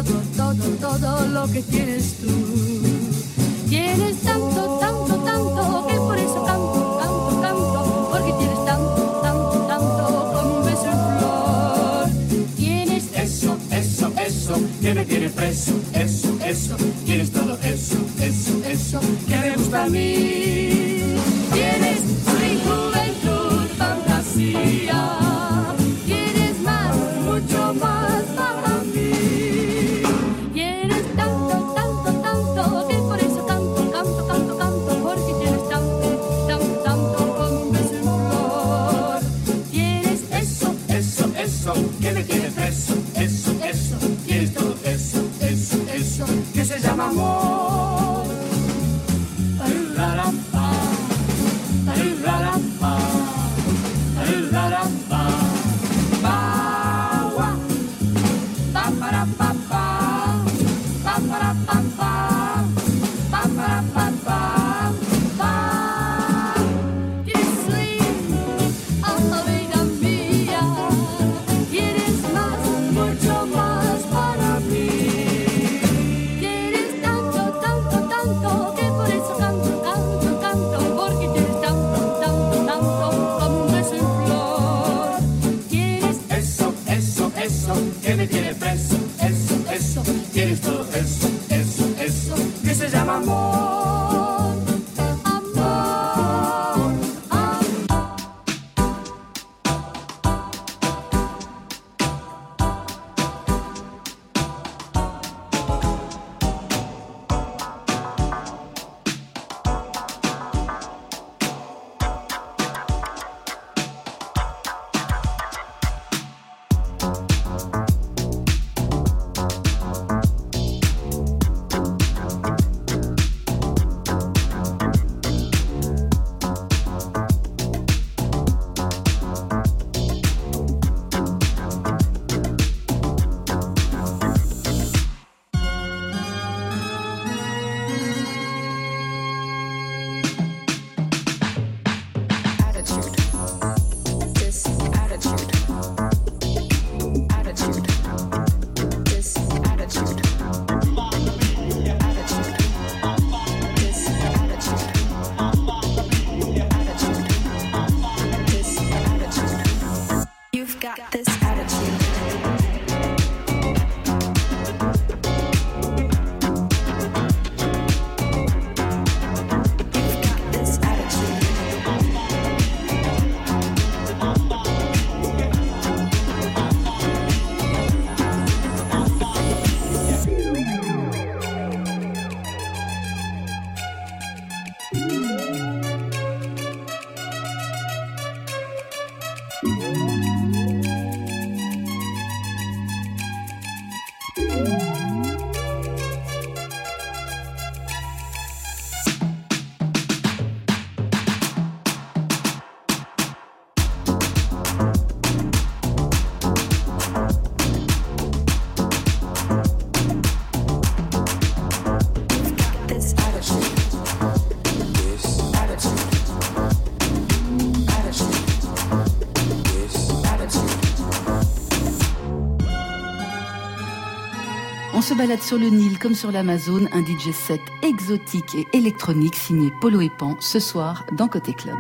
todo, todo, todo lo que tienes tú. Tienes tanto, tanto, tanto, que por eso canto, canto, canto, porque tienes tanto, tanto, tanto, como un beso en flor. Tienes eso, eso, eso, que me tienes preso, eso, eso, tienes todo eso, eso, eso, que me gusta a mí. balade sur le Nil comme sur l'Amazon un DJ set exotique et électronique signé Polo et Pan ce soir dans Côté Club.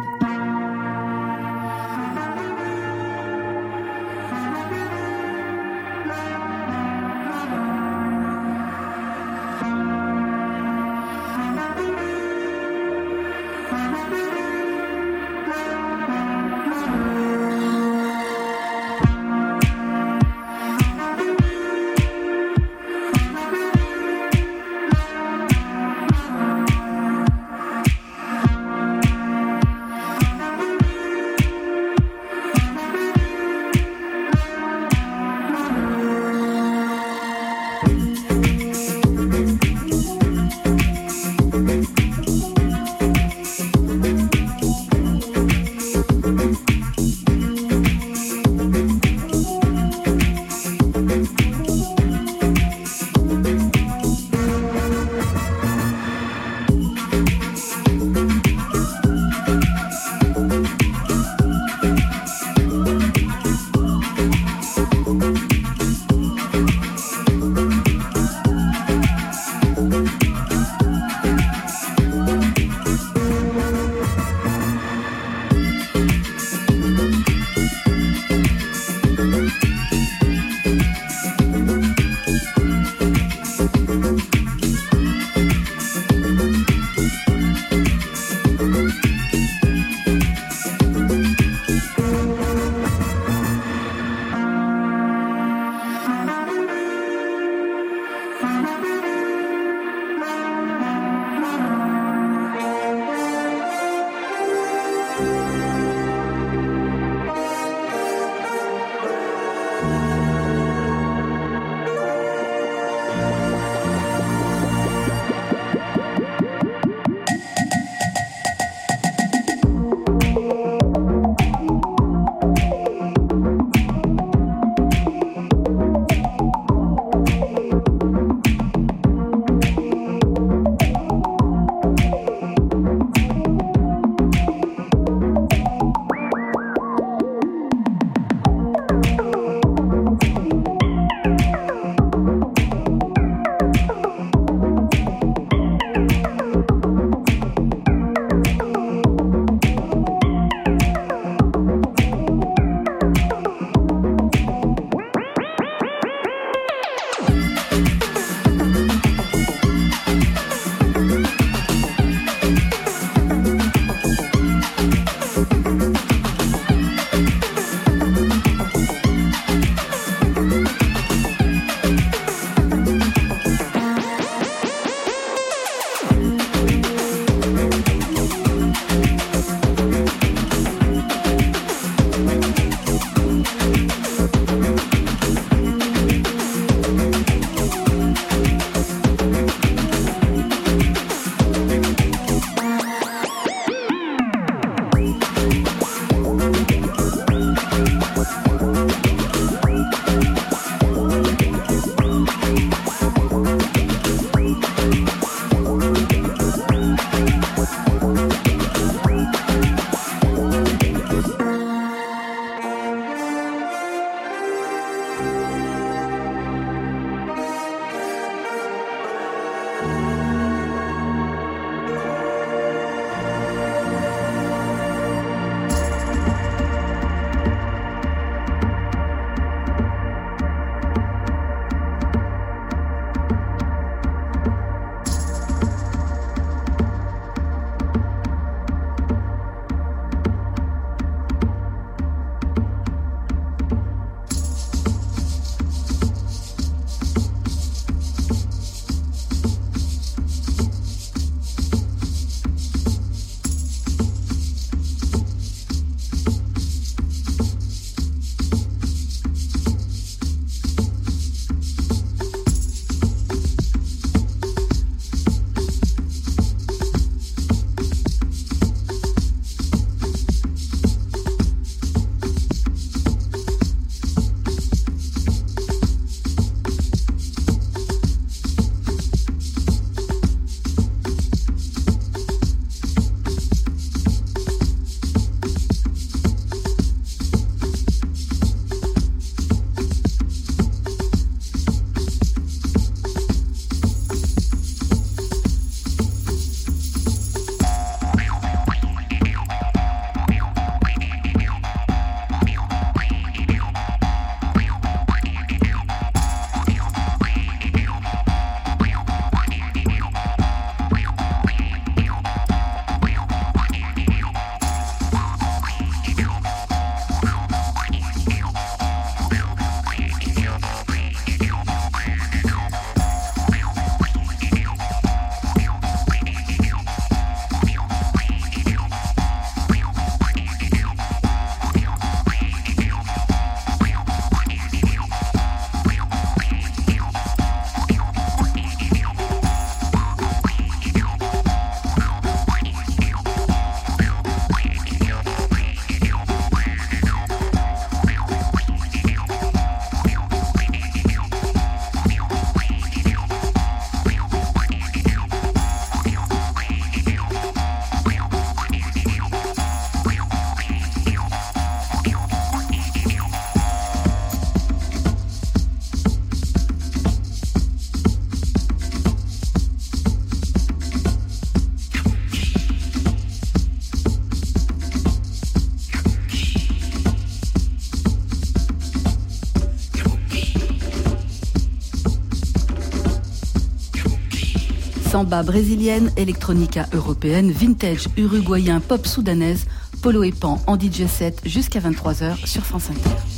samba brésilienne, electronica européenne, vintage uruguayen, pop soudanaise, polo et pan en DJ set jusqu'à 23h sur France Inter.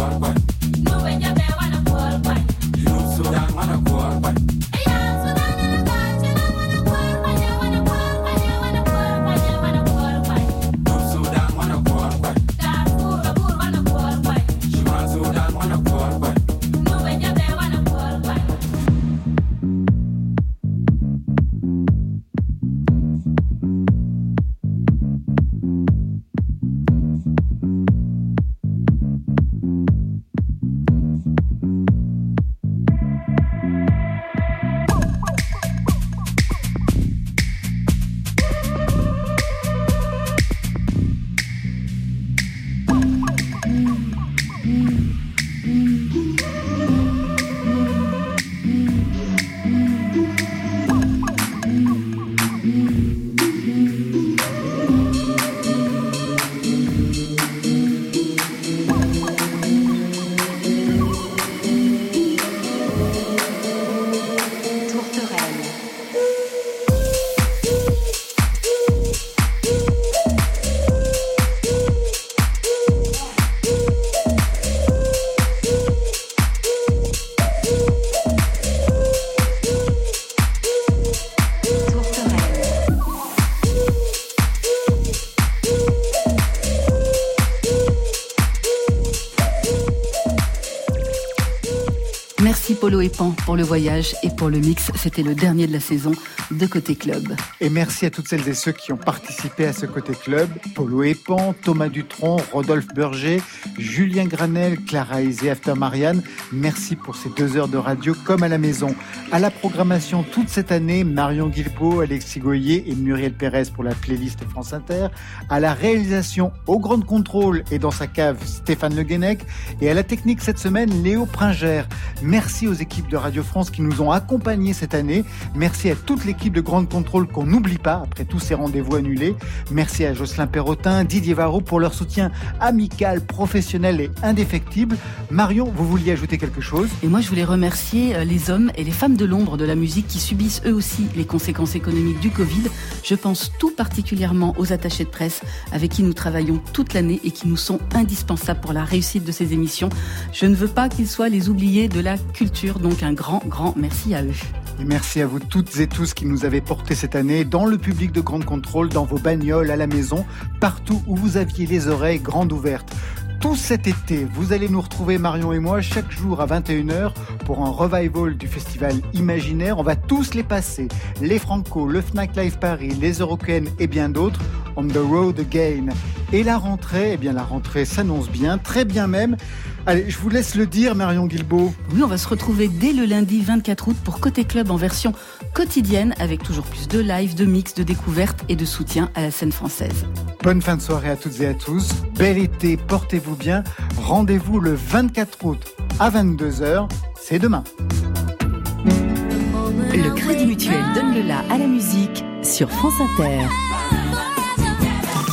Barba. Pour le voyage et pour le mix. C'était le dernier de la saison de Côté Club. Et merci à toutes celles et ceux qui ont participé à ce Côté Club. Polo et Pan, Thomas Dutronc, Rodolphe Berger, Julien Granel, Clara Isé, After Marianne. Merci pour ces deux heures de radio comme à la maison. À la programmation toute cette année, Marion Guilbeault, Alexis Goyer et Muriel Pérez pour la playlist France Inter. À la réalisation au Grand Contrôle et dans sa cave, Stéphane Le Guenec. Et à la technique cette semaine, Léo Pringer. Merci aux équipes de Radio France qui nous ont accompagnés cette année. Merci à toute l'équipe de Grande Contrôle qu'on n'oublie pas après tous ces rendez-vous annulés. Merci à Jocelyn Perrotin, Didier Varro pour leur soutien amical, professionnel et indéfectible. Marion, vous vouliez ajouter quelque chose? Et moi, je voulais remercier euh, les hommes et les femmes de l'ombre de la musique qui subissent eux aussi les conséquences économiques du Covid. Je pense tout particulièrement aux attachés de presse avec qui nous travaillons toute l'année et qui nous sont indispensables pour la réussite de ces émissions. Je ne veux pas qu'ils soient les oubliés de la culture, donc un grand, grand merci à eux. Et merci à vous toutes et tous qui nous avez portés cette année dans le public de Grande Contrôle, dans vos bagnoles, à la maison, partout où vous aviez les oreilles grandes ouvertes. Tout cet été, vous allez nous retrouver, Marion et moi, chaque jour à 21h pour un revival du festival Imaginaire. On va tous les passer. Les Franco, le Fnac Live Paris, les Européennes et bien d'autres. On the road again. Et la rentrée, eh bien, la rentrée s'annonce bien, très bien même. Allez, je vous laisse le dire, Marion Guilbeault. Oui, on va se retrouver dès le lundi 24 août pour Côté Club en version quotidienne avec toujours plus de live, de mix, de découvertes et de soutien à la scène française. Bonne fin de soirée à toutes et à tous. Bel été, portez-vous bien. Rendez-vous le 24 août à 22h. C'est demain. Le Crédit Mutuel donne le la à la musique sur France Inter.